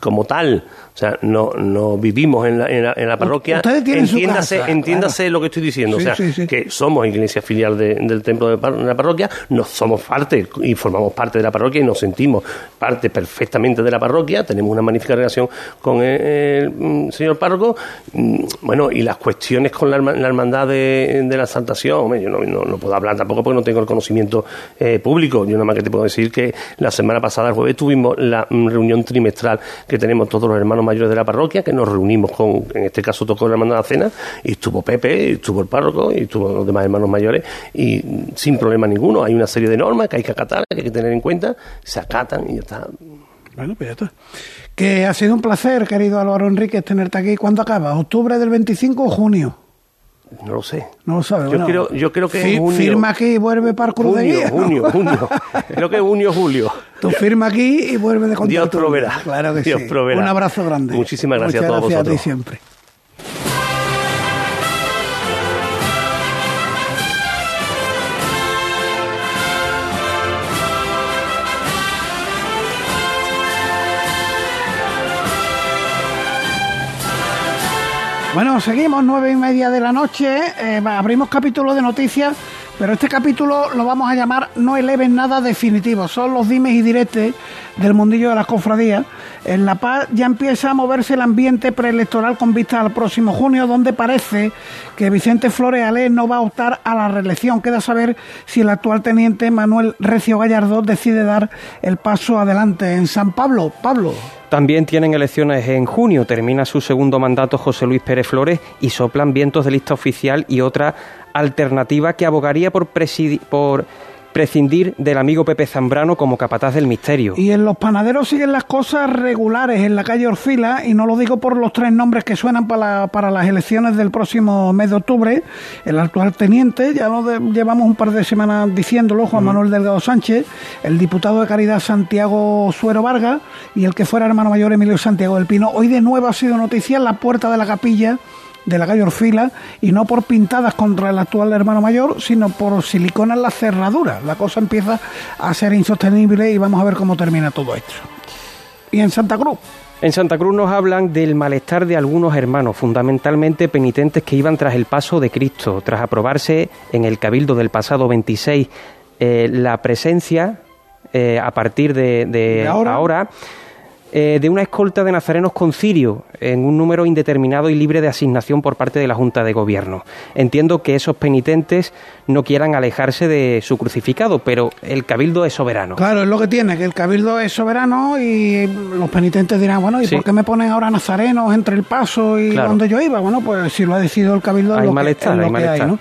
Speaker 1: como tal, o sea, no, no vivimos en la, en la, parroquia.
Speaker 3: entiéndase,
Speaker 1: entiéndase lo que estoy diciendo, o sea, que somos iglesia filial del templo de la parroquia, no somos parte y formamos parte de la parroquia y nos sentimos parte perfectamente de la parroquia, tenemos una magnífica relación con el, mm, señor párroco, mm, bueno, y las cuestiones con la, hermandad de, la Santación, yo no, puedo hablar tampoco porque no tengo el conocimiento eh, público, yo nada más que te puedo decir que la semana pasada, el jueves, tuvimos la reunión trimestral que tenemos todos los hermanos mayores de la parroquia, que nos reunimos con, en este caso tocó la hermandad de la cena, y estuvo Pepe, estuvo el párroco, y estuvo los demás hermanos mayores, y sin problema ninguno, hay una serie de normas que hay que acatar, que hay que tener en cuenta, se acatan y ya está.
Speaker 3: Bueno, pues ya está. Que ha sido un placer, querido Álvaro Enríquez, tenerte aquí. ¿Cuándo acaba? ¿Octubre del 25 o junio?
Speaker 1: No lo sé.
Speaker 3: No lo sabe.
Speaker 1: Yo, creo, yo creo que
Speaker 3: junio. Firma aquí y vuelve para Cruz
Speaker 1: junio, Junio, junio. [LAUGHS] creo que junio, julio.
Speaker 3: Tú firma aquí y vuelve de contacto.
Speaker 1: Dios proveerá.
Speaker 3: Claro que
Speaker 1: Dios
Speaker 3: sí.
Speaker 1: Proveerá.
Speaker 3: Un abrazo grande.
Speaker 1: Muchísimas gracias a todos
Speaker 3: gracias
Speaker 1: vosotros.
Speaker 3: a ti siempre. Bueno, seguimos, nueve y media de la noche, eh, abrimos capítulo de noticias, pero este capítulo lo vamos a llamar No eleven nada definitivo, son los dimes y diretes del mundillo de las cofradías. En La Paz ya empieza a moverse el ambiente preelectoral con vista al próximo junio, donde parece que Vicente Flores Alé no va a optar a la reelección. Queda saber si el actual teniente Manuel Recio Gallardo decide dar el paso adelante en San Pablo. Pablo.
Speaker 4: También tienen elecciones en junio, termina su segundo mandato José Luis Pérez Flores y soplan vientos de lista oficial y otra alternativa que abogaría por, por prescindir del amigo Pepe Zambrano como capataz del misterio.
Speaker 3: Y en los panaderos siguen las cosas regulares en la calle Orfila, y no lo digo por los tres nombres que suenan para, para las elecciones del próximo mes de octubre. El actual teniente, ya lo llevamos un par de semanas diciéndolo, Juan Manuel Delgado Sánchez, el diputado de Caridad Santiago Suero Vargas y el que fuera hermano mayor Emilio Santiago del Pino. Hoy de nuevo ha sido noticia en la puerta de la capilla de la calle Orfila y no por pintadas contra el actual hermano mayor, sino por silicona en la cerradura. La cosa empieza a ser insostenible y vamos a ver cómo termina todo esto. ¿Y en Santa Cruz?
Speaker 4: En Santa Cruz nos hablan del malestar de algunos hermanos, fundamentalmente penitentes que iban tras el paso de Cristo, tras aprobarse en el Cabildo del pasado 26 eh, la presencia eh, a partir de, ahora eh, de una escolta de nazarenos con cirio en un número indeterminado y libre de asignación por parte de la Junta de Gobierno. Entiendo que esos penitentes no quieran alejarse de su crucificado, pero el cabildo es soberano.
Speaker 3: Claro, es lo que tiene, que el cabildo es soberano y los penitentes dirán, bueno, ¿y por qué me ponen ahora nazarenos entre el paso y donde yo iba? Bueno, pues si lo ha decidido el cabildo
Speaker 4: hay
Speaker 3: lo
Speaker 4: malestar,
Speaker 3: que,
Speaker 4: hay malestar.
Speaker 3: ¿no?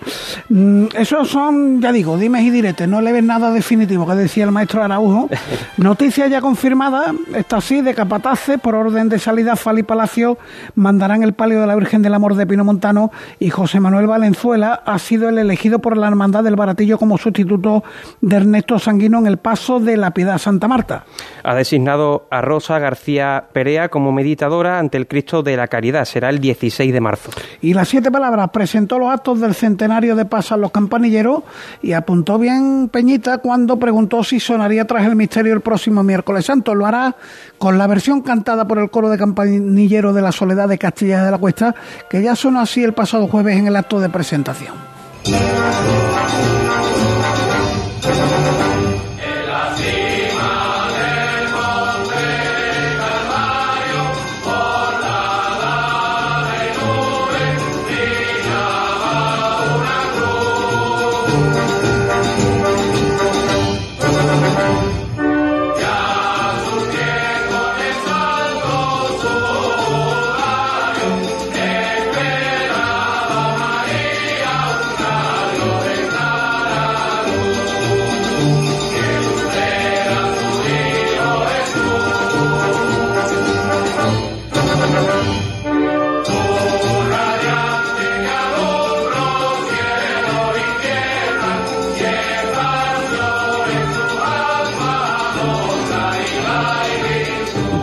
Speaker 3: Mm, esos son, ya digo, dimes y diretes, no le ven nada definitivo, que decía el maestro Araujo. [LAUGHS] Noticia ya confirmada, está así, de Capatace, por orden de salida, Fali Palacio mandarán el palio de la Virgen del Amor de Pino Montano y José Manuel Valenzuela ha sido el elegido por la Hermandad del Baratillo como sustituto de Ernesto Sanguino en el paso de la Piedad Santa Marta.
Speaker 4: Ha designado a Rosa García Perea como meditadora ante el Cristo de la Caridad. Será el 16 de marzo.
Speaker 3: Y las siete palabras presentó los actos del centenario de Pasan los Campanilleros y apuntó bien Peñita cuando preguntó si sonaría tras el misterio el próximo miércoles santo. Lo hará con la versión cantada por el coro de campanilleros de la Soledad de Castilla de la Cuesta, que ya sonó así el pasado jueves en el acto de presentación.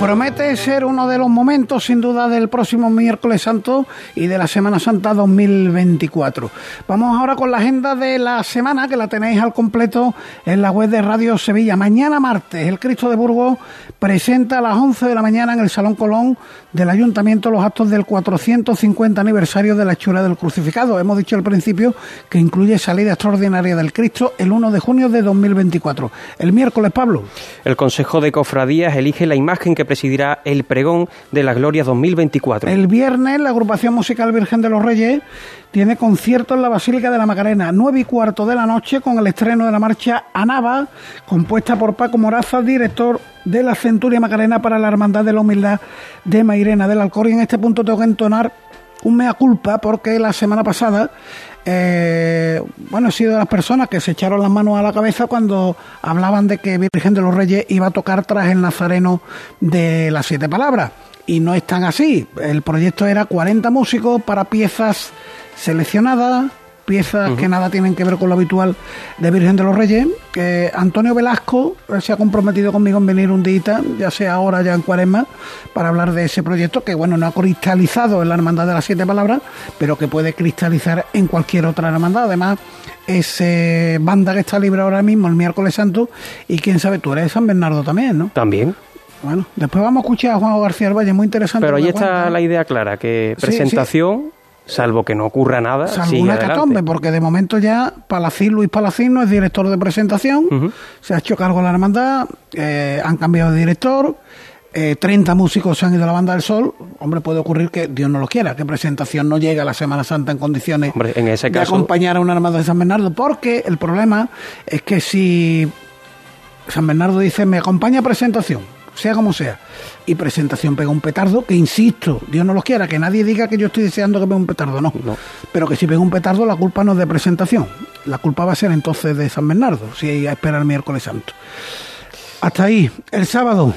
Speaker 3: Promete ser uno de los momentos, sin duda, del próximo miércoles santo y de la Semana Santa 2024. Vamos ahora con la agenda de la semana, que la tenéis al completo en la web de Radio Sevilla. Mañana martes, el Cristo de Burgos presenta a las 11 de la mañana en el Salón Colón del Ayuntamiento los actos del 450 aniversario de la hechura del crucificado. Hemos dicho al principio que incluye salida extraordinaria del Cristo el 1 de junio de 2024. El miércoles, Pablo.
Speaker 4: El Consejo de Cofradías elige la imagen que el pregón de la Gloria 2024.
Speaker 3: El viernes, la agrupación musical Virgen de los Reyes tiene concierto en la Basílica de la Macarena, nueve y cuarto de la noche, con el estreno de la marcha Anaba, compuesta por Paco Moraza, director de la Centuria Macarena para la Hermandad de la Humildad de Mairena del Alcor. Y en este punto tengo que entonar un mea culpa porque la semana pasada eh, bueno, he sido de las personas que se echaron las manos a la cabeza cuando hablaban de que Virgen de los Reyes iba a tocar tras el Nazareno de las Siete Palabras. Y no es tan así. El proyecto era 40 músicos para piezas seleccionadas, piezas que nada tienen que ver con lo habitual de Virgen de los Reyes. Antonio Velasco eh, se ha comprometido conmigo en venir un día, ya sea ahora, ya en cuaresma, para hablar de ese proyecto que, bueno, no ha cristalizado en la Hermandad de las Siete Palabras, pero que puede cristalizar en cualquier otra hermandad. Además, es banda que está libre ahora mismo el miércoles santo y quién sabe, tú eres de San Bernardo también, ¿no?
Speaker 4: También.
Speaker 3: Bueno, después vamos a escuchar a Juan García Valle, muy interesante.
Speaker 4: Pero ahí está la idea clara, que presentación salvo que no ocurra nada.
Speaker 3: Salvo una hecatombe, porque de momento ya Palacín, Luis Palacín no es director de presentación, se ha hecho cargo la hermandad, eh, han cambiado de director, eh, 30 músicos se han ido a la banda del sol, hombre, puede ocurrir que Dios no lo quiera, que presentación no llegue a la Semana Santa en condiciones
Speaker 4: en ese
Speaker 3: de acompañar a una hermandad de San Bernardo, porque el problema es que si San Bernardo dice, me acompaña presentación, sea como sea, y presentación pega un petardo, que insisto, Dios no lo quiera, que nadie diga que yo estoy deseando que pegue un petardo, no. Pero que si pega un petardo, la culpa no es de presentación, la culpa va a ser entonces de San Bernardo, si hay a esperar el miércoles santo. Hasta ahí, el sábado.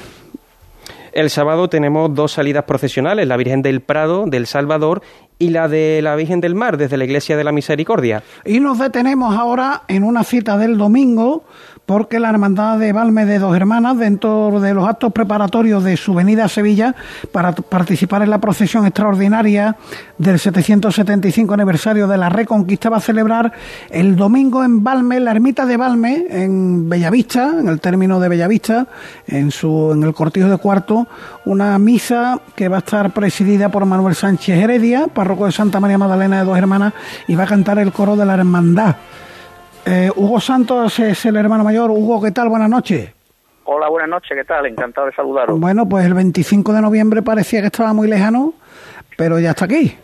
Speaker 4: El sábado tenemos dos salidas procesionales, la Virgen del Prado, del Salvador, y la de la Virgen del Mar, desde la Iglesia de la Misericordia.
Speaker 3: Y nos detenemos ahora en una cita del domingo porque la Hermandad de Valme de Dos Hermanas, dentro de los actos preparatorios de su venida a Sevilla, para participar en la procesión extraordinaria del 775 aniversario de la Reconquista, va a celebrar el domingo en Valme, la ermita de Valme, en Bellavista, en el término de Bellavista, en, su, en el cortijo de cuarto, una misa que va a estar presidida por Manuel Sánchez Heredia, párroco de Santa María Magdalena de Dos Hermanas, y va a cantar el coro de la Hermandad. Eh, Hugo Santos es el hermano mayor. Hugo, ¿qué tal? Buenas noches.
Speaker 5: Hola, buenas noches, ¿qué tal? Encantado de saludaros.
Speaker 3: Bueno, pues el 25 de noviembre parecía que estaba muy lejano, pero ya está aquí.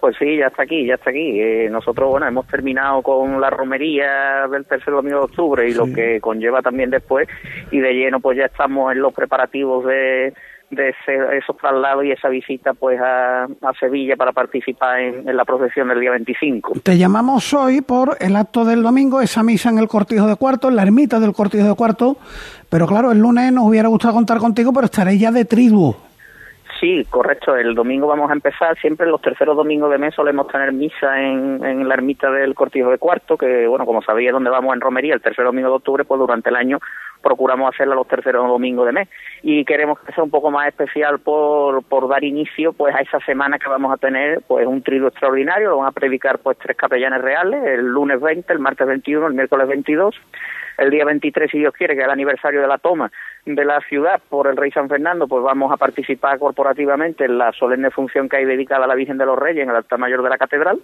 Speaker 5: Pues sí, ya está aquí, ya está aquí. Eh, nosotros, bueno, hemos terminado con la romería del tercer domingo de octubre y lo que conlleva también después, y de lleno pues ya estamos en los preparativos de, de ese, esos traslados y esa visita pues a, Sevilla para participar en, la procesión del día 25.
Speaker 3: Te llamamos hoy por el acto del domingo, esa misa en el Cortijo de Cuarto, en la ermita del Cortijo de Cuarto, pero claro, el lunes nos hubiera gustado contar contigo, pero estaré ya de triduo.
Speaker 5: Sí, correcto. El domingo vamos a empezar. Siempre los terceros domingos de mes solemos tener misa en, en la ermita del Cortijo de Cuarto, que, bueno, como sabéis, donde vamos en romería el tercer domingo de octubre, pues durante el año procuramos hacerla los terceros domingos de mes. Y queremos que sea un poco más especial por, por dar inicio pues a esa semana que vamos a tener pues un trigo extraordinario. Lo van a predicar pues tres capellanes reales, el lunes 20, el martes 21, el miércoles 22 el día 23, si Dios quiere, que es el aniversario de la toma de la ciudad por el rey San Fernando, pues vamos a participar corporativamente en la solemne función que hay dedicada a la Virgen de los Reyes en el altar mayor de la catedral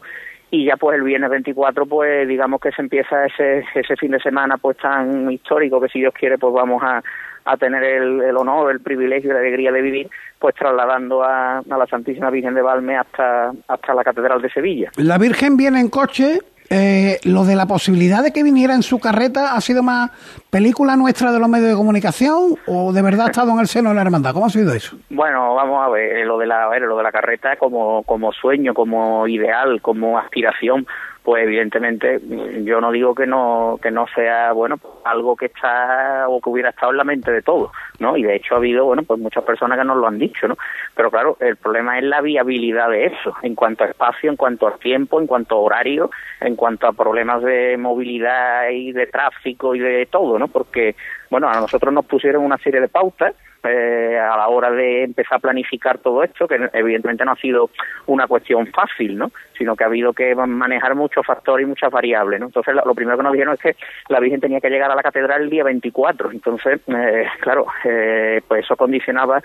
Speaker 5: y ya pues el viernes 24 pues digamos que se empieza ese, ese fin de semana pues tan histórico que si Dios quiere pues vamos a, a tener el, el, honor, el privilegio y la alegría de vivir, pues trasladando a, a, la Santísima Virgen de Valme hasta, hasta la Catedral de Sevilla.
Speaker 3: La Virgen viene en coche eh, lo de la posibilidad de que viniera en su carreta ha sido más película nuestra de los medios de comunicación o de verdad ha estado en el seno de la hermandad. ¿Cómo ha sido eso?
Speaker 5: Bueno, vamos a ver, lo de la, ver, lo de la carreta como, como sueño, como ideal, como aspiración pues evidentemente yo no digo que no que no sea bueno algo que está o que hubiera estado en la mente de todos no y de hecho ha habido bueno pues muchas personas que nos lo han dicho no pero claro, el problema es la viabilidad de eso, en cuanto a espacio, en cuanto a tiempo, en cuanto a horario, en cuanto a problemas de movilidad y de tráfico y de todo, ¿no? Porque, bueno, a nosotros nos pusieron una serie de pautas eh, a la hora de empezar a planificar todo esto, que evidentemente no ha sido una cuestión fácil, ¿no? sino que ha habido que manejar muchos factores y muchas variables. ¿no? Entonces, lo primero que nos dijeron es que la Virgen tenía que llegar a la catedral el día 24. Entonces, eh, claro, eh, pues eso condicionaba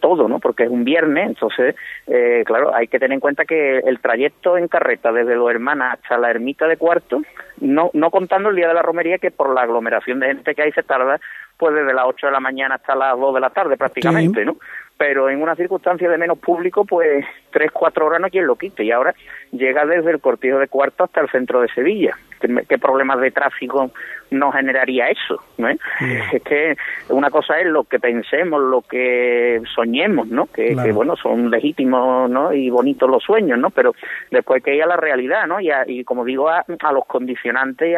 Speaker 5: todo, ¿no? Porque es un viernes, entonces, eh, claro, hay que tener en cuenta que el trayecto en carreta desde Los Hermanas hasta la ermita de Cuarto, no, no contando el día de la romería, que por la aglomeración de gente que hay se tarda, pues desde las 8 de la mañana hasta las 2 de la tarde prácticamente, ¿no? Pero en una circunstancia de menos público, pues 3, 4 horas no hay quien lo quite. Y ahora llega desde el cortijo de Cuarto hasta el centro de Sevilla. ¿Qué, problemas de tráfico no generaría eso? ¿no? Es que una cosa es lo que pensemos, lo que soñemos, ¿no? Que, bueno, son legítimos ¿no? y bonitos los sueños, ¿no? Pero después hay que ir a la realidad, ¿no? Y, y como digo, a, los condicionantes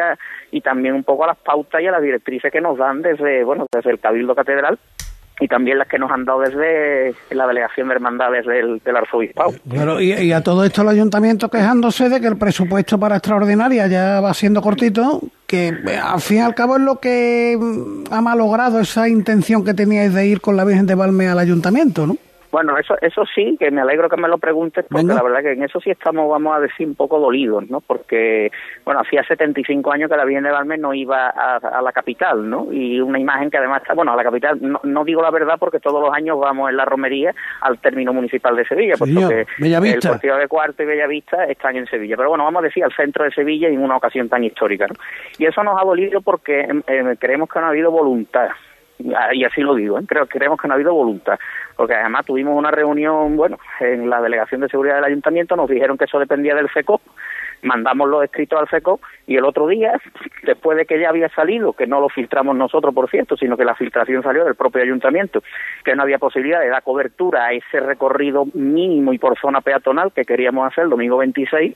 Speaker 5: y, y también un poco a las pautas y a las directrices que nos dan desde, bueno, desde el Cabildo Catedral y también las que nos han dado desde la delegación de hermandades del, del arzobispado.
Speaker 3: Y, a todo esto el ayuntamiento quejándose de que el presupuesto para extraordinaria ya va siendo cortito, que eh, al fin y al cabo es lo que mm, ha malogrado esa intención que teníais de ir con la Virgen de Valme al ayuntamiento, ¿no?
Speaker 5: Bueno, eso, eso sí, que me alegro que me lo preguntes, porque la verdad que en eso sí estamos, vamos a decir, un poco dolidos, ¿no? Porque, bueno, hacía 75 años que la Virgen de Valme no iba a, la capital, ¿no? Y una imagen que además está, bueno, a la capital, no, digo la verdad porque todos los años vamos en la romería al término municipal de Sevilla, porque el partido de Cuarto y Bellavista están en Sevilla. Pero bueno, vamos a decir al centro de Sevilla y en una ocasión tan histórica, ¿no? Y eso nos ha dolido porque em, em, creemos que no ha habido voluntad y así lo digo, ¿eh? creo creemos que no ha habido voluntad, porque además tuvimos una reunión, bueno, en la delegación de seguridad del ayuntamiento nos dijeron que eso dependía del FECO, mandamos los escritos al FECO y el otro día, después de que ya había salido, que no lo filtramos nosotros, por cierto, sino que la filtración salió del propio ayuntamiento, que no había posibilidad de dar cobertura a ese recorrido mínimo y por zona peatonal que queríamos hacer el domingo 26,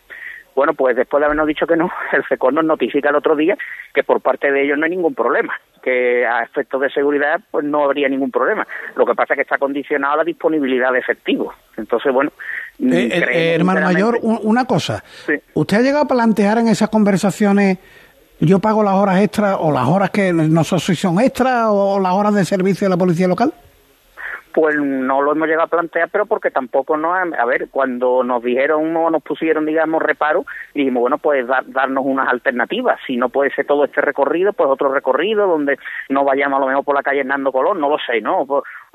Speaker 5: bueno, pues después de habernos dicho que no, [LAUGHS] el FECO nos notifica el otro día que por parte de ellos no hay ningún problema, que a efectos de seguridad pues no habría ningún problema. Lo que pasa es que está condicionado a la disponibilidad de efectivos. Entonces, bueno...
Speaker 3: Eh, eh, hermano mayor, una cosa. ¿Usted ha llegado a plantear en esas conversaciones yo pago las horas extras o las horas que no son extras o las horas de servicio de la policía local?
Speaker 5: Pues no lo hemos llegado a plantear, pero porque tampoco no, a ver, cuando nos dijeron o nos pusieron, digamos, reparo, dijimos, bueno, pues darnos unas alternativas. Si no puede ser todo este recorrido, pues otro recorrido donde no vayamos a lo mejor por la calle Hernando Colón, no lo sé, ¿no?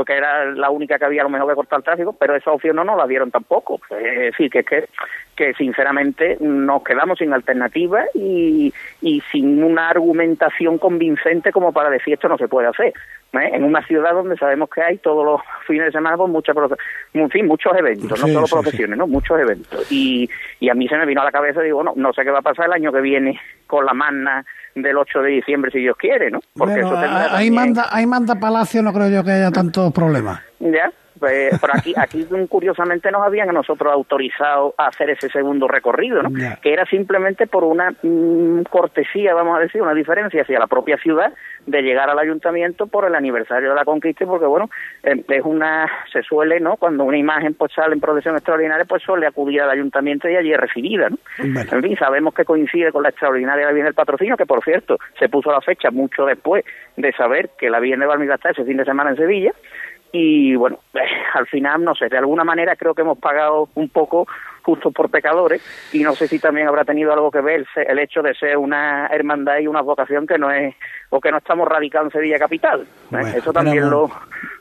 Speaker 5: Porque era la única que había a lo mejor que cortar el tráfico, pero esa opción no nos la dieron tampoco. Es decir, que es que, que sinceramente nos quedamos sin alternativa y, y sin una argumentación convincente como para decir esto no se puede hacer. ¿eh? en una ciudad donde sabemos que hay todos los fines de semana pues muchas en fin, muchos eventos, no solo profesiones, ¿no? Muchos eventos. Y, y a mí se me vino a la cabeza digo, no, no sé qué va a pasar el año que viene con la magna del 8 de diciembre si Dios quiere, ¿no?
Speaker 3: Porque eso ahí manda ahí manda Palacio, no creo yo que haya tantos problemas.
Speaker 5: Ya, pues, pero aquí, aquí [LAUGHS] curiosamente nos habían a nosotros autorizado a hacer ese segundo recorrido, ¿no? Que era simplemente por una mm, cortesía, vamos a decir, una diferencia hacia la propia ciudad de llegar al ayuntamiento por el aniversario de la conquista, porque bueno, em, es una, se suele, ¿no? Cuando una imagen pues sale en procesión extraordinaria, pues suele acudir al ayuntamiento y allí es recibida, ¿no? En fin, sabemos que coincide con la extraordinaria de la del Patrocinio, que por cierto, se puso la fecha mucho después de saber que la Virgen de Valmir ese fin de semana en Sevilla, y bueno, [LAUGHS] al final, no sé, de alguna manera creo que hemos pagado un poco justo por pecadores y no sé si también habrá tenido algo que ver el hecho de ser una hermandad y una vocación que no es o que no estamos radicados en Sevilla Capital. ¿eh? Eso también lo,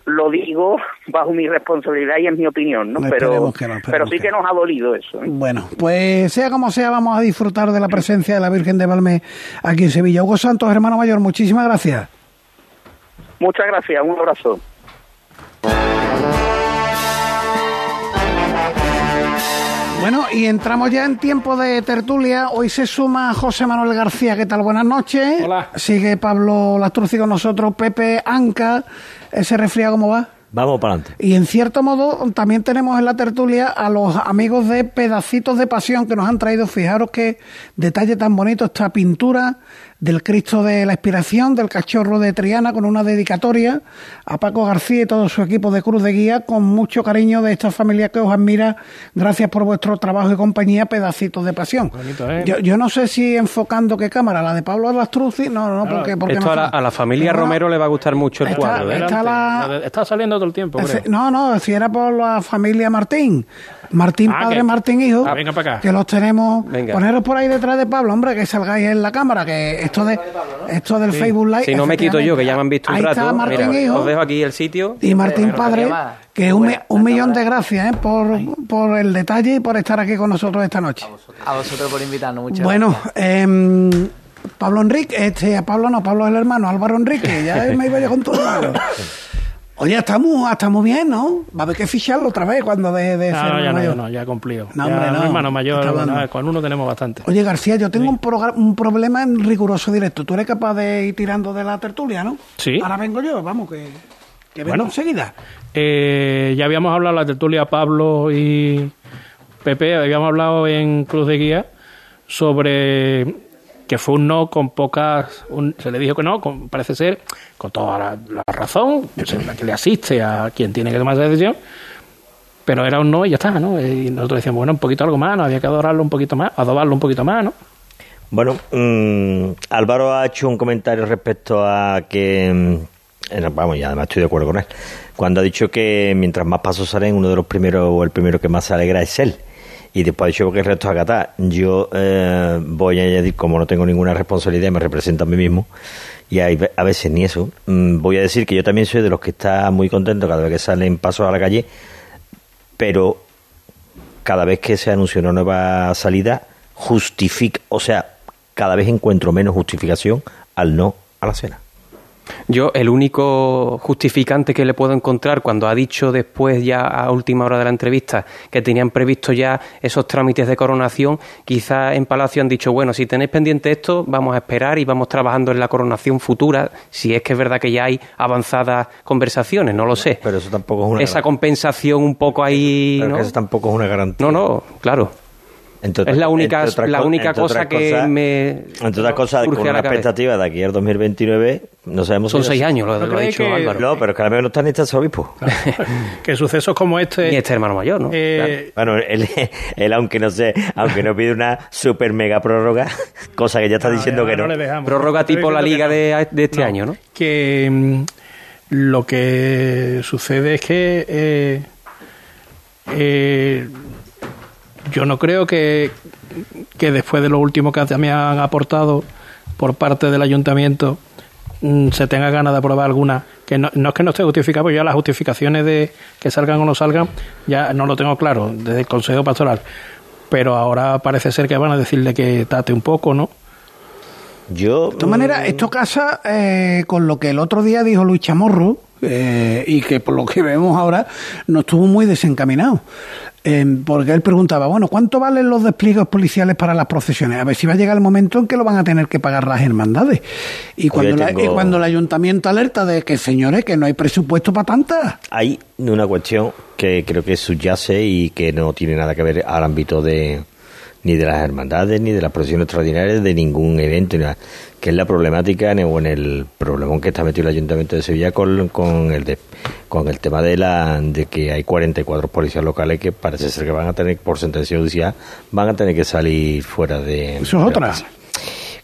Speaker 5: lo digo bajo mi responsabilidad y en mi opinión, ¿no? pero, pero sí que. nos ha dolido eso. ¿eh?
Speaker 3: Bueno, pues sea como sea, vamos a disfrutar de la presencia de la Virgen de Valme aquí en Sevilla. Hugo Santos, hermano mayor, muchísimas gracias.
Speaker 5: Muchas gracias, un abrazo.
Speaker 3: Bueno, y entramos ya en tiempo de tertulia. Hoy se suma José Manuel García. ¿Qué tal? Buenas noches.
Speaker 6: Hola.
Speaker 3: Sigue Pablo Lastrucci con nosotros. Pepe Anca. ¿Ese resfriado cómo va?
Speaker 6: Vamos para adelante.
Speaker 3: Y en cierto modo también tenemos en la tertulia a los amigos de Pedacitos de Pasión que nos han traído, fijaros qué detalle tan bonito, esta pintura del Cristo de la Inspiración, del Cachorro de Triana, con una dedicatoria a Paco García y todo su equipo de Cruz de Guía, con mucho cariño de esta familia que os admira. Gracias por vuestro trabajo y compañía, pedacitos de pasión.
Speaker 6: ¿eh?
Speaker 3: yo, yo, no sé si enfocando qué cámara, la de Pablo Alastruzzi, no, no, porque... porque
Speaker 4: Esto
Speaker 3: no
Speaker 4: a, la, a, la, familia Romero le va a gustar mucho el
Speaker 3: está,
Speaker 4: cuadro. ¿eh?
Speaker 3: Está, la,
Speaker 6: está saliendo todo el tiempo, creo.
Speaker 3: No, no, si era por la familia Martín. Martín
Speaker 6: Ah,
Speaker 3: padre,
Speaker 6: que-
Speaker 3: Martín hijo.
Speaker 6: Ah, venga para acá.
Speaker 3: Que los tenemos.
Speaker 4: Venga.
Speaker 3: Poneros por ahí detrás de Pablo, hombre, que salgáis en la cámara, que esto de esto del Facebook Live.
Speaker 4: Si no me quito yo, que ya me han visto un
Speaker 3: ahí
Speaker 4: rato.
Speaker 3: Está Martín
Speaker 4: mira,
Speaker 3: hijo
Speaker 4: os dejo aquí el sitio.
Speaker 3: y Martín padre, que un, un millón de gracias, ¿eh? por, por el detalle y por estar aquí con nosotros esta noche.
Speaker 7: A vosotros por invitarnos, muchas
Speaker 3: Bueno, em, Pablo Enrique, este, Pablo no, Pablo es el hermano, Álvaro Enrique, ya [LAUGHS] me iba yo con todo hermano. Oye, estamos, estamos bien, ¿no? Va a haber que ficharlo otra vez cuando deje de
Speaker 6: No,
Speaker 3: ser
Speaker 6: no, ya no,
Speaker 3: mayor.
Speaker 6: ya no, ya cumplido.
Speaker 3: No,
Speaker 6: Ya,
Speaker 3: hombre, no.
Speaker 6: hermano mayor, no, con uno tenemos bastante.
Speaker 3: Oye, García, yo tengo un, problema en riguroso directo. ¿Tú eres capaz de ir tirando de la tertulia, no?
Speaker 6: Sí.
Speaker 3: Ahora vengo yo, vamos, que, que vengo
Speaker 6: Bueno.
Speaker 3: enseguida.
Speaker 6: Eh, ya habíamos hablado la tertulia Pablo y Pepe, habíamos hablado en Cruz de Guía sobre que fue un no con pocas. un- se le dijo que no, con- parece ser, con toda la, la razón, la que le asiste a quien tiene que tomar esa decisión, pero era un no y ya está, ¿no? Y nosotros decíamos, bueno, un poquito algo más, ¿no? había que adorarlo un poquito más, adobarlo un poquito más, ¿no?
Speaker 8: Bueno, mm, Álvaro ha hecho un comentario respecto a que, mm, vamos, y además estoy de acuerdo con él, cuando ha dicho que mientras más pasos salen, uno de los primeros o el primero que más se alegra es él. Y después ha dicho que el resto es acatar. Yo eh, voy a añadir, como no tengo ninguna responsabilidad, me represento a mí mismo, y hay a veces ni eso, mm, voy a decir que yo también soy de los que está muy contento cada vez que salen pasos a la calle, pero cada vez que se anuncia una nueva salida, justifica, o sea, cada vez encuentro menos justificación al no a la cena.
Speaker 4: Yo, el único justificante que le puedo encontrar cuando ha dicho después, ya a última hora de la entrevista, que tenían previsto ya esos trámites de coronación, quizás en Palacio han dicho, bueno, si tenéis pendiente esto, vamos a esperar y vamos trabajando en la coronación futura, si es que es verdad que ya hay avanzadas conversaciones, no lo sé.
Speaker 8: Pero eso tampoco es una
Speaker 4: Esa compensación un poco ahí...
Speaker 8: pero
Speaker 4: ¿no?
Speaker 8: que eso tampoco es una garantía.
Speaker 4: no, no, claro. Es la única-
Speaker 8: entre otras
Speaker 4: la única
Speaker 8: entre
Speaker 4: cosa que
Speaker 8: cosas-
Speaker 4: me
Speaker 8: Entre otras cosas, con una
Speaker 4: cabeza.
Speaker 8: expectativa de aquí al 2029, no sabemos
Speaker 4: Son
Speaker 8: si-
Speaker 4: seis años, lo,
Speaker 6: ¿No
Speaker 4: lo ha dicho
Speaker 6: que-
Speaker 4: Álvaro.
Speaker 8: No, pero que a lo mejor no está ni este obispo. [LAUGHS]
Speaker 6: Que sucesos como este...
Speaker 4: Ni este hermano mayor, ¿no?
Speaker 6: eh,
Speaker 8: Bueno, él, [LAUGHS] él, aunque no sé, aunque no pide una super mega prórroga, [LAUGHS] cosa que ya está
Speaker 6: no,
Speaker 8: diciendo
Speaker 6: ya
Speaker 8: que no.
Speaker 6: le dejamos.
Speaker 4: Prórroga tipo la liga de, de este año, ¿no?
Speaker 6: que mm, lo que sucede es que eh, eh, yo no creo que, que después de lo último que me han aportado por parte del ayuntamiento mm, se tenga ganas de aprobar alguna que no, no es que no esté justificado porque ya las justificaciones de que salgan o no salgan ya no lo tengo claro desde el consejo pastoral pero ahora parece ser que van a decirle que tate un poco no
Speaker 8: Yo.
Speaker 3: De todas maneras, esto casa eh, con lo que el otro día dijo Luis Chamorro, eh, y que por lo que vemos ahora no estuvo muy desencaminado. Eh, porque él preguntaba, bueno, ¿cuánto valen los despliegues policiales para las procesiones? A ver si va a llegar el momento en que lo van a tener que pagar las hermandades. Y cuando, la-
Speaker 8: tengo-
Speaker 3: y cuando el ayuntamiento alerta de que, señores, que no hay presupuesto para tantas.
Speaker 8: Hay una cuestión que creo que subyace y que no tiene nada que ver al ámbito de ni de las hermandades, ni de las procesiones extraordinarias, de ningún evento, ni nada, que es la problemática en el, o en el problemón que está metido el Ayuntamiento de Sevilla con, con el de, con el tema de la de que hay 44 policías locales que parece ser que van a tener, por sentencia judicial, van a tener que salir fuera de...
Speaker 3: Eso es otra.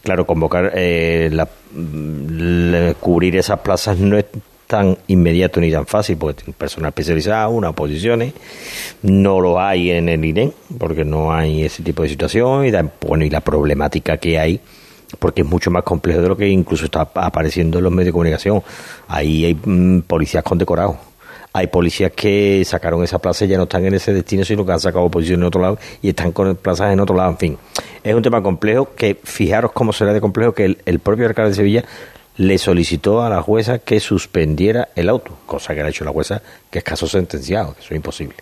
Speaker 8: Claro, convocar, eh, la- mm, cubrir esas plazas no es tan inmediato ni tan fácil, porque personal especializado, unas posiciones, no lo hay en el INEM, porque no hay ese tipo de situación, y, bueno, y la problemática que hay, porque es mucho más complejo de lo que incluso está apareciendo en los medios de comunicación. Ahí hay mm, policías condecorados. Hay policías que sacaron esa plaza y ya no están en ese destino, sino que han sacado posición en otro lado y están con plazas en otro lado. En fin, es un tema complejo que, fijaros cómo será de complejo que el propio alcalde de Sevilla le solicitó a la jueza que suspendiera el auto, cosa que le ha hecho la jueza, que es caso sentenciado, que eso es imposible.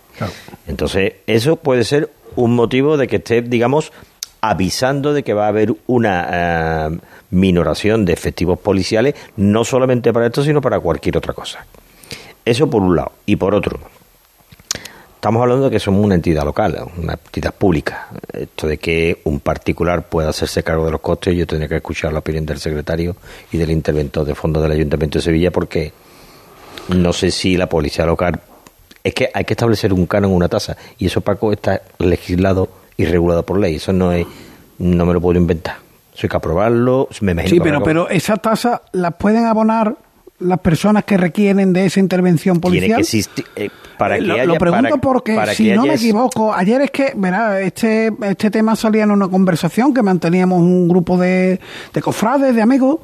Speaker 8: Entonces, eso puede ser un motivo de que esté, digamos, avisando de que va a haber una eh, minoración de efectivos policiales, no solamente para esto, sino para cualquier otra cosa. Eso por un lado. Y por otro, estamos hablando de que somos una entidad local, una entidad pública. Esto de que un particular pueda hacerse cargo de los costes, yo tendría que escuchar la opinión del secretario y del interventor de fondo del Ayuntamiento de Sevilla, porque no sé si la policía local. Es que hay que establecer un canon, una tasa, y eso, Paco, está legislado y regulado por ley. Eso no es. No me lo puedo inventar. Eso hay que aprobarlo. Me imagino
Speaker 3: Sí, pero, pero esa tasa la pueden abonar las personas que requieren de esa intervención policial.
Speaker 8: que eh, para
Speaker 3: Eh,
Speaker 8: que
Speaker 3: lo,
Speaker 8: haya,
Speaker 3: lo pregunto
Speaker 8: para-
Speaker 3: porque,
Speaker 8: para
Speaker 3: si no me equivoco, ayer es que, verá, este, este tema salía en una conversación que manteníamos un grupo de, de cofrades, de amigos,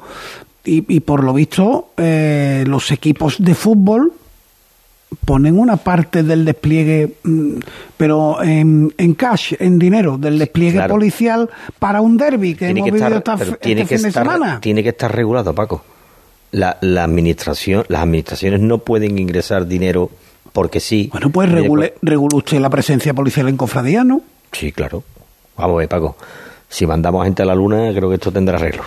Speaker 3: y, y por lo visto eh, los equipos de fútbol ponen una parte del despliegue, mm, pero en, en cash, en dinero, del despliegue
Speaker 8: claro.
Speaker 3: policial para un derby que
Speaker 8: tiene
Speaker 3: hemos
Speaker 8: que
Speaker 3: vivido
Speaker 8: estar,
Speaker 3: esta- este
Speaker 8: tiene que
Speaker 3: fin
Speaker 8: estar,
Speaker 3: de semana.
Speaker 8: tiene que estar regulado, Paco. La, la administración, las administraciones no pueden ingresar dinero porque sí.
Speaker 3: Bueno, pues regule, regule usted la presencia policial en cofradía, ¿no?
Speaker 8: Sí, claro. Vamos a ver, Paco. Si mandamos gente a la luna, creo que esto tendrá arreglo.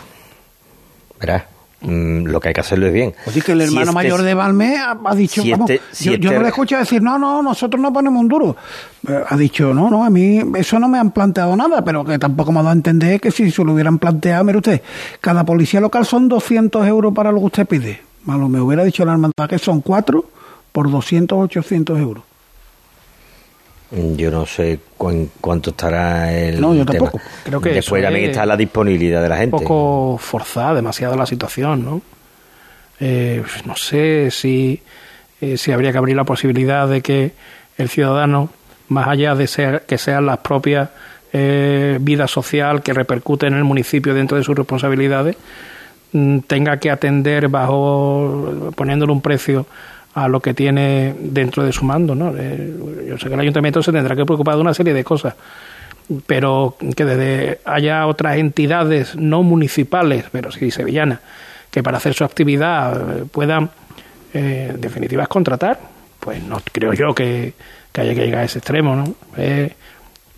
Speaker 8: Verás, mm, lo que hay que hacerlo es bien.
Speaker 3: Así que el
Speaker 8: Si
Speaker 3: hermano
Speaker 8: este-
Speaker 3: mayor de Balmé ha, ha dicho,
Speaker 8: si
Speaker 3: vamos,
Speaker 8: este- si
Speaker 3: yo, yo
Speaker 8: este-
Speaker 3: no le escucho decir, no, no, nosotros no ponemos un duro. Eh, Ha dicho, no, no, a mí eso no me han planteado nada, pero que tampoco me ha dado a entender que si se lo hubieran planteado, mire usted, cada policía local son 200 euros para lo que usted pide. Malo, me hubiera dicho la hermandad que son cuatro por 200, 800 euros.
Speaker 8: Yo no sé cuán- cuánto estará el
Speaker 3: No, yo
Speaker 8: tema.
Speaker 3: tampoco.
Speaker 6: Creo que
Speaker 8: Después también
Speaker 6: es
Speaker 8: está la disponibilidad de la
Speaker 6: un
Speaker 8: gente.
Speaker 6: poco forzada demasiado la situación, ¿no? Eh, no sé si, eh, si habría que abrir la posibilidad de que el ciudadano, más allá de ser, que sean las propias eh, vida social que repercute en el municipio dentro de sus responsabilidades, mm, tenga que atender bajo poniéndole un precio a lo que tiene dentro de su mando, ¿no? Eh, yo sé que el ayuntamiento se tendrá que preocupar de una serie de cosas, pero que desde haya otras entidades no municipales, pero sí sevillanas, que para hacer su actividad eh, puedan, eh, en definitiva, contratar, pues no creo yo que, que haya que llegar a ese extremo, ¿no? Eh,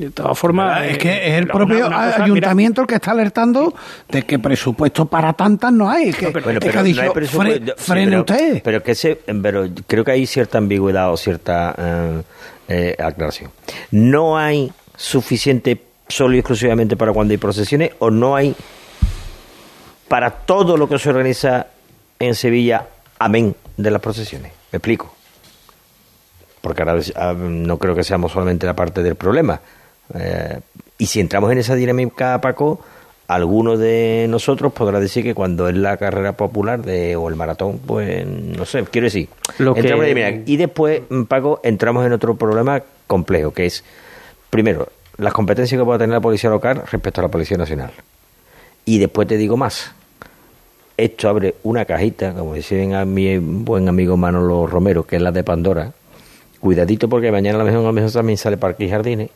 Speaker 6: de todas formas,
Speaker 3: es
Speaker 6: eh,
Speaker 3: que es el
Speaker 6: una-
Speaker 3: propio
Speaker 6: una cosa, mira,
Speaker 3: ayuntamiento el que está alertando de que presupuesto para tantas no hay. Que,
Speaker 8: Bueno,
Speaker 3: es que
Speaker 8: pero
Speaker 3: ha
Speaker 8: no
Speaker 3: dicho,
Speaker 8: hay presupuesto-
Speaker 3: "Fre-
Speaker 8: sí,
Speaker 3: frene
Speaker 8: pero-
Speaker 3: usted.
Speaker 8: Pero que ese, pero creo que hay cierta ambigüedad o cierta eh, eh, aclaración. No hay suficiente solo y exclusivamente para cuando hay procesiones o no hay para todo lo que se organiza en Sevilla, amén de las procesiones. Me explico. Porque ahora ah, no creo que seamos solamente la parte del problema. Eh, y si entramos en esa dinámica, Paco, alguno de nosotros podrá decir que cuando es la carrera popular de, o el maratón, pues no sé, quiero decir.
Speaker 4: Lo que-
Speaker 8: y después, mm, Paco, entramos en otro problema complejo, que es, primero, las competencias que pueda tener la Policía Local respecto a la Policía Nacional. Y después te digo más. Esto abre una cajita, como decían a mi buen amigo Manolo Romero, que es la de Pandora. Cuidadito porque mañana a lo mejor, a lo mejor también sale Parque y Jardines,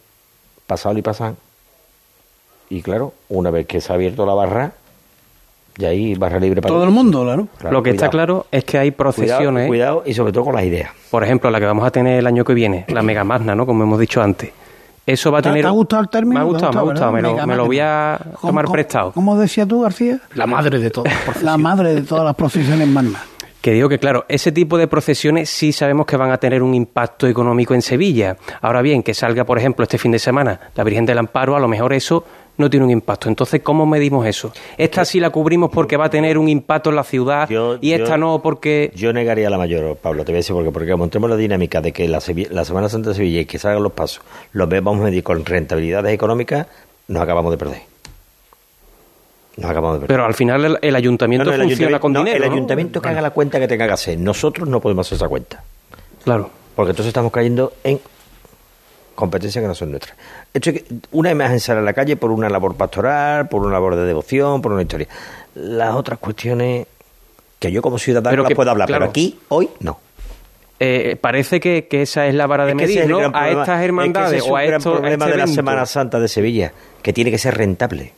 Speaker 8: pasado y pasan. Y claro, una vez que se ha abierto la barra, y ahí barra libre para
Speaker 3: Todo el mundo, claro.
Speaker 8: Claro,
Speaker 4: Lo que está claro es que hay procesiones,
Speaker 8: cuidado y sobre todo con las ideas.
Speaker 4: por ejemplo, la que vamos a tener el año que viene, la Mega Magna, ¿no? Como hemos dicho antes. Eso va a
Speaker 3: ¿Te-
Speaker 4: tener...
Speaker 3: te ha gustado el término?
Speaker 4: Me ha
Speaker 3: ¿Te ha
Speaker 4: gustado, me ha
Speaker 3: gustado.
Speaker 4: Me lo,
Speaker 3: Mega
Speaker 4: me lo voy a tomar
Speaker 3: ¿Cómo-
Speaker 4: prestado.
Speaker 3: ¿Cómo decías tú, García?
Speaker 6: La madre de todo.
Speaker 3: La madre de todas las procesiones magnas.
Speaker 4: Que digo que, claro, ese tipo de procesiones sí sabemos que van a tener un impacto económico en Sevilla. Ahora bien, que salga, por ejemplo, este fin de semana la Virgen del Amparo, a lo mejor eso no tiene un impacto. Entonces, ¿cómo medimos eso? Esta sí la cubrimos porque va a tener un impacto en la ciudad
Speaker 8: Yo-
Speaker 4: y esta
Speaker 8: yo-
Speaker 4: no porque...
Speaker 8: Yo negaría la mayor, Pablo, te voy a decir porque, porque montemos la dinámica de que la, la Semana Santa de Sevilla y que salgan los pasos, los vamos a medir con rentabilidades económicas, nos acabamos de perder. Acabamos de.
Speaker 4: Pero al final el, el ayuntamiento
Speaker 8: No, no, el
Speaker 4: funciona
Speaker 8: ayuntamiento-
Speaker 4: con
Speaker 8: no,
Speaker 4: dinero.
Speaker 8: El ayuntamiento que haga la cuenta que tenga que hacer. Nosotros no podemos hacer esa cuenta.
Speaker 4: Claro.
Speaker 8: Porque entonces estamos cayendo en competencias que no son nuestras. Esto es que una imagen sale a la calle por una labor pastoral, por una labor de devoción, por una historia. Las otras cuestiones que yo como ciudadano
Speaker 4: Pero
Speaker 8: las
Speaker 4: que,
Speaker 8: puedo hablar,
Speaker 4: claro.
Speaker 8: pero aquí, hoy, no.
Speaker 4: Eh, parece que, que esa es la vara de
Speaker 8: Es
Speaker 4: medir,
Speaker 8: es el
Speaker 4: ¿no? A estas
Speaker 8: Es que
Speaker 4: hermandades
Speaker 8: ese es
Speaker 4: o a estos
Speaker 8: problema
Speaker 4: este
Speaker 8: de la. Semana Santa de Sevilla, que tiene que ser rentable.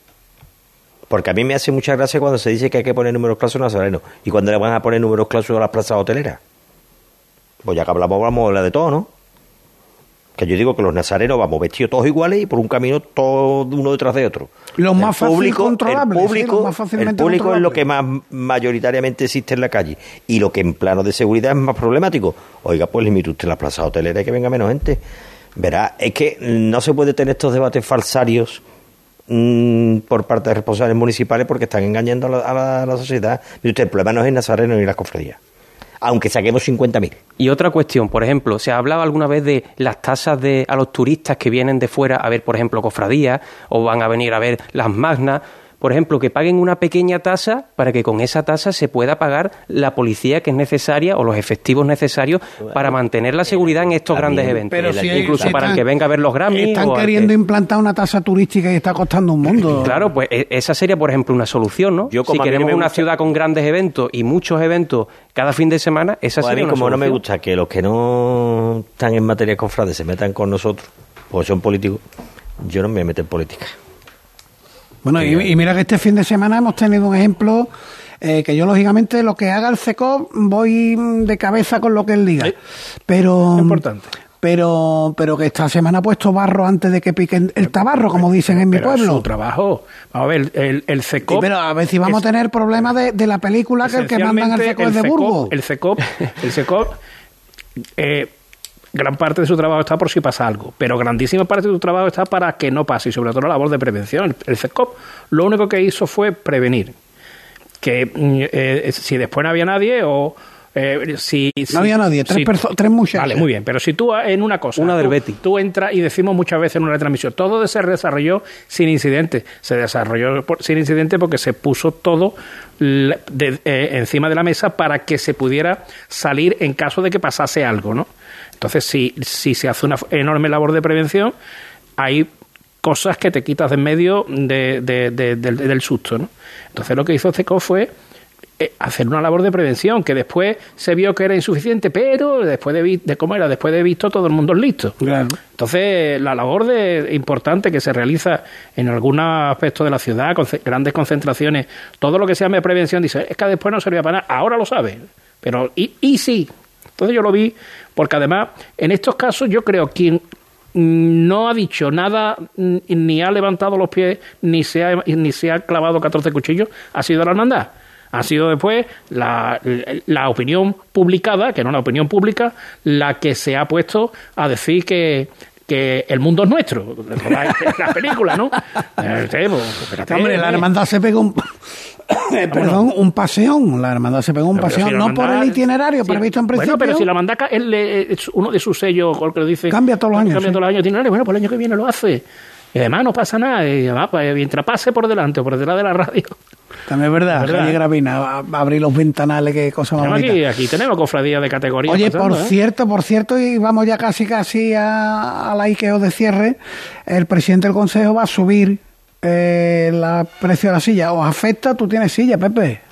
Speaker 8: Porque a mí me hace mucha gracia cuando se dice que hay que poner números clausos nazarenos y cuando le van a poner números clausos a las plazas hoteleras. Pues ya que hablamos, vamos a hablar de todo, ¿no? Que yo digo que los nazarenos vamos vestidos todos iguales y por un camino todo uno detrás de otro.
Speaker 3: Los
Speaker 8: El
Speaker 3: más
Speaker 8: público-
Speaker 3: controlables,
Speaker 8: El
Speaker 3: sí,
Speaker 8: público,
Speaker 3: los más fácilmente
Speaker 8: el público es lo que más mayoritariamente existe en la calle. Y lo que en plano de seguridad es más problemático. Oiga, pues limite usted las plazas hoteleras y que venga menos gente. Verá, es que no se puede tener estos debates falsarios mm, por parte de responsables municipales porque están engañando a la, a la- sociedad. Mire usted, el problema no es el nazareno ni las cofradías. Aunque saquemos 50.000.
Speaker 4: Y otra cuestión, por ejemplo, se ha hablado alguna vez de las tasas de a los turistas que vienen de fuera a ver, por ejemplo, cofradías o van a venir a ver las magnas. Por ejemplo, que paguen una pequeña tasa para que con esa tasa se pueda pagar la policía que es necesaria o los efectivos necesarios para mantener la seguridad en estos
Speaker 8: También,
Speaker 4: grandes eventos.
Speaker 3: pero si-
Speaker 4: Incluso
Speaker 3: si
Speaker 4: para el que venga a ver los Grammys.
Speaker 3: Están
Speaker 4: o al que-
Speaker 3: queriendo implantar una tasa turística y está costando un mundo. [LAUGHS]
Speaker 4: Claro, pues e- esa sería, por ejemplo, una solución, ¿no?
Speaker 8: Yo, como
Speaker 4: si
Speaker 8: a mí
Speaker 4: queremos una
Speaker 8: gusta-
Speaker 4: ciudad con grandes eventos y muchos eventos cada fin de semana, esa
Speaker 8: Pues a
Speaker 4: sería
Speaker 8: mí,
Speaker 4: una
Speaker 8: como no me gusta que los que no están en materia de cofrades se metan con nosotros, pues son políticos, yo no me meto en política.
Speaker 3: Bueno, y, y mira que este fin de semana hemos tenido un ejemplo eh, que yo, lógicamente, lo que haga el CECOP voy de cabeza con lo que él diga.
Speaker 6: Sí.
Speaker 3: Pero.
Speaker 6: Importante.
Speaker 3: Pero, pero que esta semana ha puesto barro antes de que piquen el tabarro, como dicen en mi
Speaker 6: Pero
Speaker 3: pueblo.
Speaker 6: su trabajo. Vamos a ver, el, el
Speaker 3: Sí,
Speaker 6: CECOP...
Speaker 3: pero a ver si vamos
Speaker 6: es-
Speaker 3: a tener problemas de, de la película que el que manda en el CECOP es de
Speaker 6: Esencialmente,
Speaker 3: Burgos.
Speaker 6: El CECOP, el CECOP eh, gran parte de su trabajo está por si pasa algo, pero grandísima parte de su trabajo está para que no pase, y sobre todo la labor de prevención. El, CECOP lo único que hizo fue prevenir. Que mm, eh, si después no había nadie o... eh, si,
Speaker 3: No
Speaker 6: si-
Speaker 3: había nadie, tres,
Speaker 6: si-
Speaker 3: tres muchachos.
Speaker 6: Vale, muy bien, pero si tú en una cosa,
Speaker 4: Una del
Speaker 6: tú,
Speaker 4: Betty.
Speaker 6: tú entras y decimos muchas veces en una retransmisión, todo se desarrolló sin incidentes, se desarrolló por- sin incidentes porque se puso todo de- eh, encima de la mesa para que se pudiera salir en caso de que pasase algo, ¿no? Entonces, si, si se hace una enorme labor de prevención, hay cosas que te quitas de en medio de- de- de- del, del susto, ¿no? Entonces, lo que hizo CECO fue eh, hacer una labor de prevención que después se vio que era insuficiente, pero después de, cómo era, después de visto todo el mundo es listo.
Speaker 3: Claro.
Speaker 6: Entonces, la labor de, importante que se realiza en algunos aspectos de la ciudad, conce- grandes concentraciones, todo lo que se llame prevención, dice, es que después no servía para nada, ahora lo sabe, pero y, y sí. Entonces yo lo vi, porque además, en estos casos yo creo mm, no ha dicho nada, mm, ni ha levantado los pies, ni se ha, ni se ha clavado 14 cuchillos, ha sido la hermandad. Ha sido después la, la opinión publicada, que no la opinión pública, la que se ha puesto a decir que, que el mundo es nuestro. La, la película, ¿no? Eh, pues, espérate,
Speaker 3: Hombre, la
Speaker 6: eh.
Speaker 3: hermandad se pegó un... eh, [COUGHS] perdón, un paseón. La hermandad se pegó un
Speaker 6: Pero
Speaker 3: paseón,
Speaker 6: si
Speaker 3: no por el itinerario
Speaker 6: sí.
Speaker 3: previsto en principio.
Speaker 6: Bueno, pero si la hermandad, eh, es uno de sus sellos, que lo dice.
Speaker 3: Cambia todos los años,
Speaker 6: Cambia
Speaker 3: sí.
Speaker 6: todos los años itinerario. Bueno, pues el año que viene lo hace. Y además no pasa nada. Y además, pues, mientras pase por delante o por detrás de la radio.
Speaker 3: También es verdad,
Speaker 6: verdad.
Speaker 3: calle Gravina, abrir los ventanales, qué cosa más
Speaker 6: aquí, aquí tenemos cofradías de categoría.
Speaker 3: Oye,
Speaker 6: pasando,
Speaker 3: por
Speaker 6: ¿eh?
Speaker 3: cierto, por cierto, y vamos ya casi casi a, a la IKEO de cierre, el presidente del Consejo va a subir eh, la precio de la silla. ¿Os afecta? Tú tienes silla, Pepe.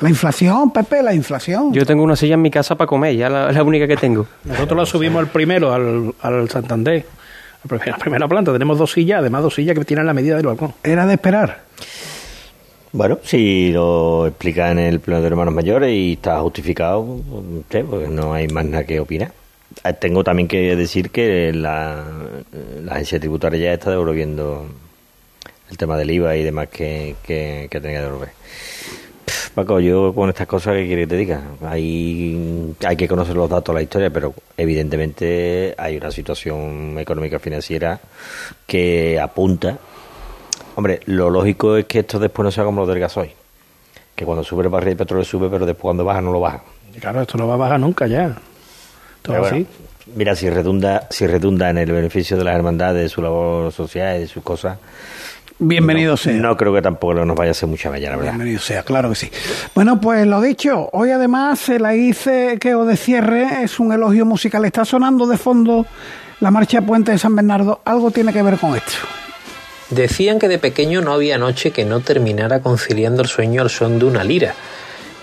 Speaker 3: La inflación, Pepe, la inflación.
Speaker 4: Yo tengo una silla en mi casa para comer, ya la, la única que tengo.
Speaker 6: Nosotros lo subimos el primero al, al Santander. La primera- la primera planta. Tenemos dos sillas, además dos sillas que tienen la medida del balcón.
Speaker 3: Era de esperar.
Speaker 8: Bueno, si lo explica en el pleno de hermanos mayores y está justificado, usted, pues no hay más nada que opinar. Eh, Tengo también que decir que la, la agencia tributaria ya está devolviendo el tema del IVA y demás que, que, que tenía que devolver. Paco, yo con estas cosas, ¿qué quiere que te diga? Hay, hay que conocer los datos, la historia, pero evidentemente hay una situación económica financiera que apunta Hombre, lo lógico es que esto después no sea como lo del gasoil. Que cuando sube el barril de petróleo sube, pero después cuando baja no lo baja.
Speaker 6: Claro, esto no va a bajar nunca ya.
Speaker 8: Bueno,
Speaker 6: así.
Speaker 8: mira, si redunda, si redunda en el beneficio de las hermandades, de su labor social y de sus cosas.
Speaker 3: Bienvenido
Speaker 8: no,
Speaker 3: sea.
Speaker 8: No creo que tampoco nos vaya a hacer mucha la verdad.
Speaker 3: Bienvenido sea, claro que sí. Bueno, pues lo dicho, hoy además la hice que o de cierre es un elogio musical. Está sonando de fondo la marcha Puente de San Bernardo. Algo tiene que ver con esto.
Speaker 9: Decían que de pequeño no había noche que no terminara conciliando el sueño al son de una lira,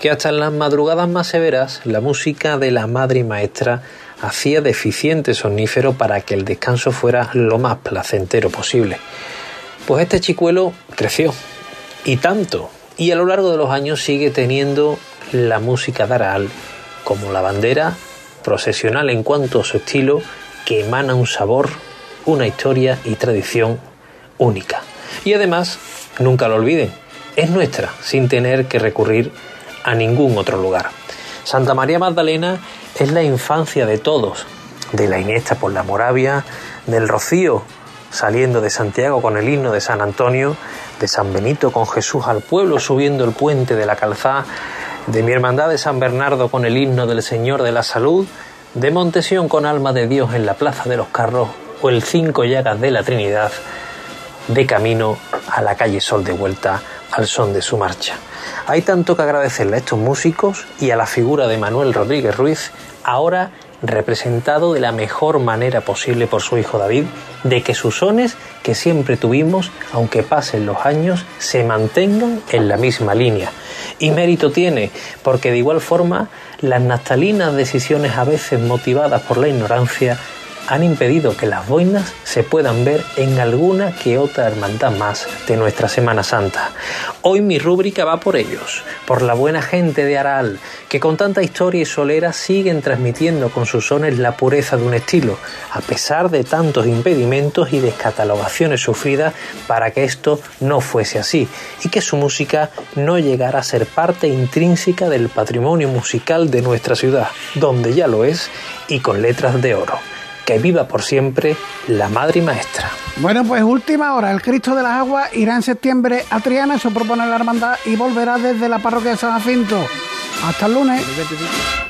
Speaker 9: que hasta en las madrugadas más severas la música de la madre y maestra hacía deficiente somnífero para que el descanso fuera lo más placentero posible. Pues este chicuelo creció, y tanto, y a lo largo de los años sigue teniendo la música de Araal como la bandera procesional en cuanto a su estilo que emana un sabor, una historia y tradición única. Y además, nunca lo olviden, es nuestra sin tener que recurrir a ningún otro lugar. Santa María Magdalena es la infancia de todos, de la Iniesta por la Moravia, del Rocío saliendo de Santiago con el himno de San Antonio, de San Benito con Jesús al pueblo subiendo el puente de la calzada, de mi hermandad de San Bernardo con el himno del Señor de la Salud, de Montesión con alma de Dios en la Plaza de los Carros o el Cinco Llagas de la Trinidad, de camino a la calle Sol de vuelta al son de su marcha. Hay tanto que agradecerle a estos músicos y a la figura de Manuel Rodríguez Ruiz, ahora representado de la mejor manera posible por su hijo David, de que sus sones que siempre tuvimos, aunque pasen los años, se mantengan en la misma línea. Y mérito tiene, porque de igual forma las naftalinas decisiones a veces motivadas por la ignorancia han impedido que las boinas se puedan ver en alguna que otra hermandad más de nuestra Semana Santa. Hoy mi rúbrica va por ellos, por la buena gente de Aral, que con tanta historia y solera siguen transmitiendo con sus sones la pureza de un estilo, a pesar de tantos impedimentos y descatalogaciones sufridas para que esto no fuese así, y que su música no llegara a ser parte intrínseca del patrimonio musical de nuestra ciudad, donde ya lo es, y con letras de oro que viva por siempre la Madre y Maestra.
Speaker 3: Bueno, pues última hora, el Cristo de las Aguas irá en septiembre a Triana, eso propone la hermandad, y volverá desde la parroquia de San Jacinto. Hasta el lunes.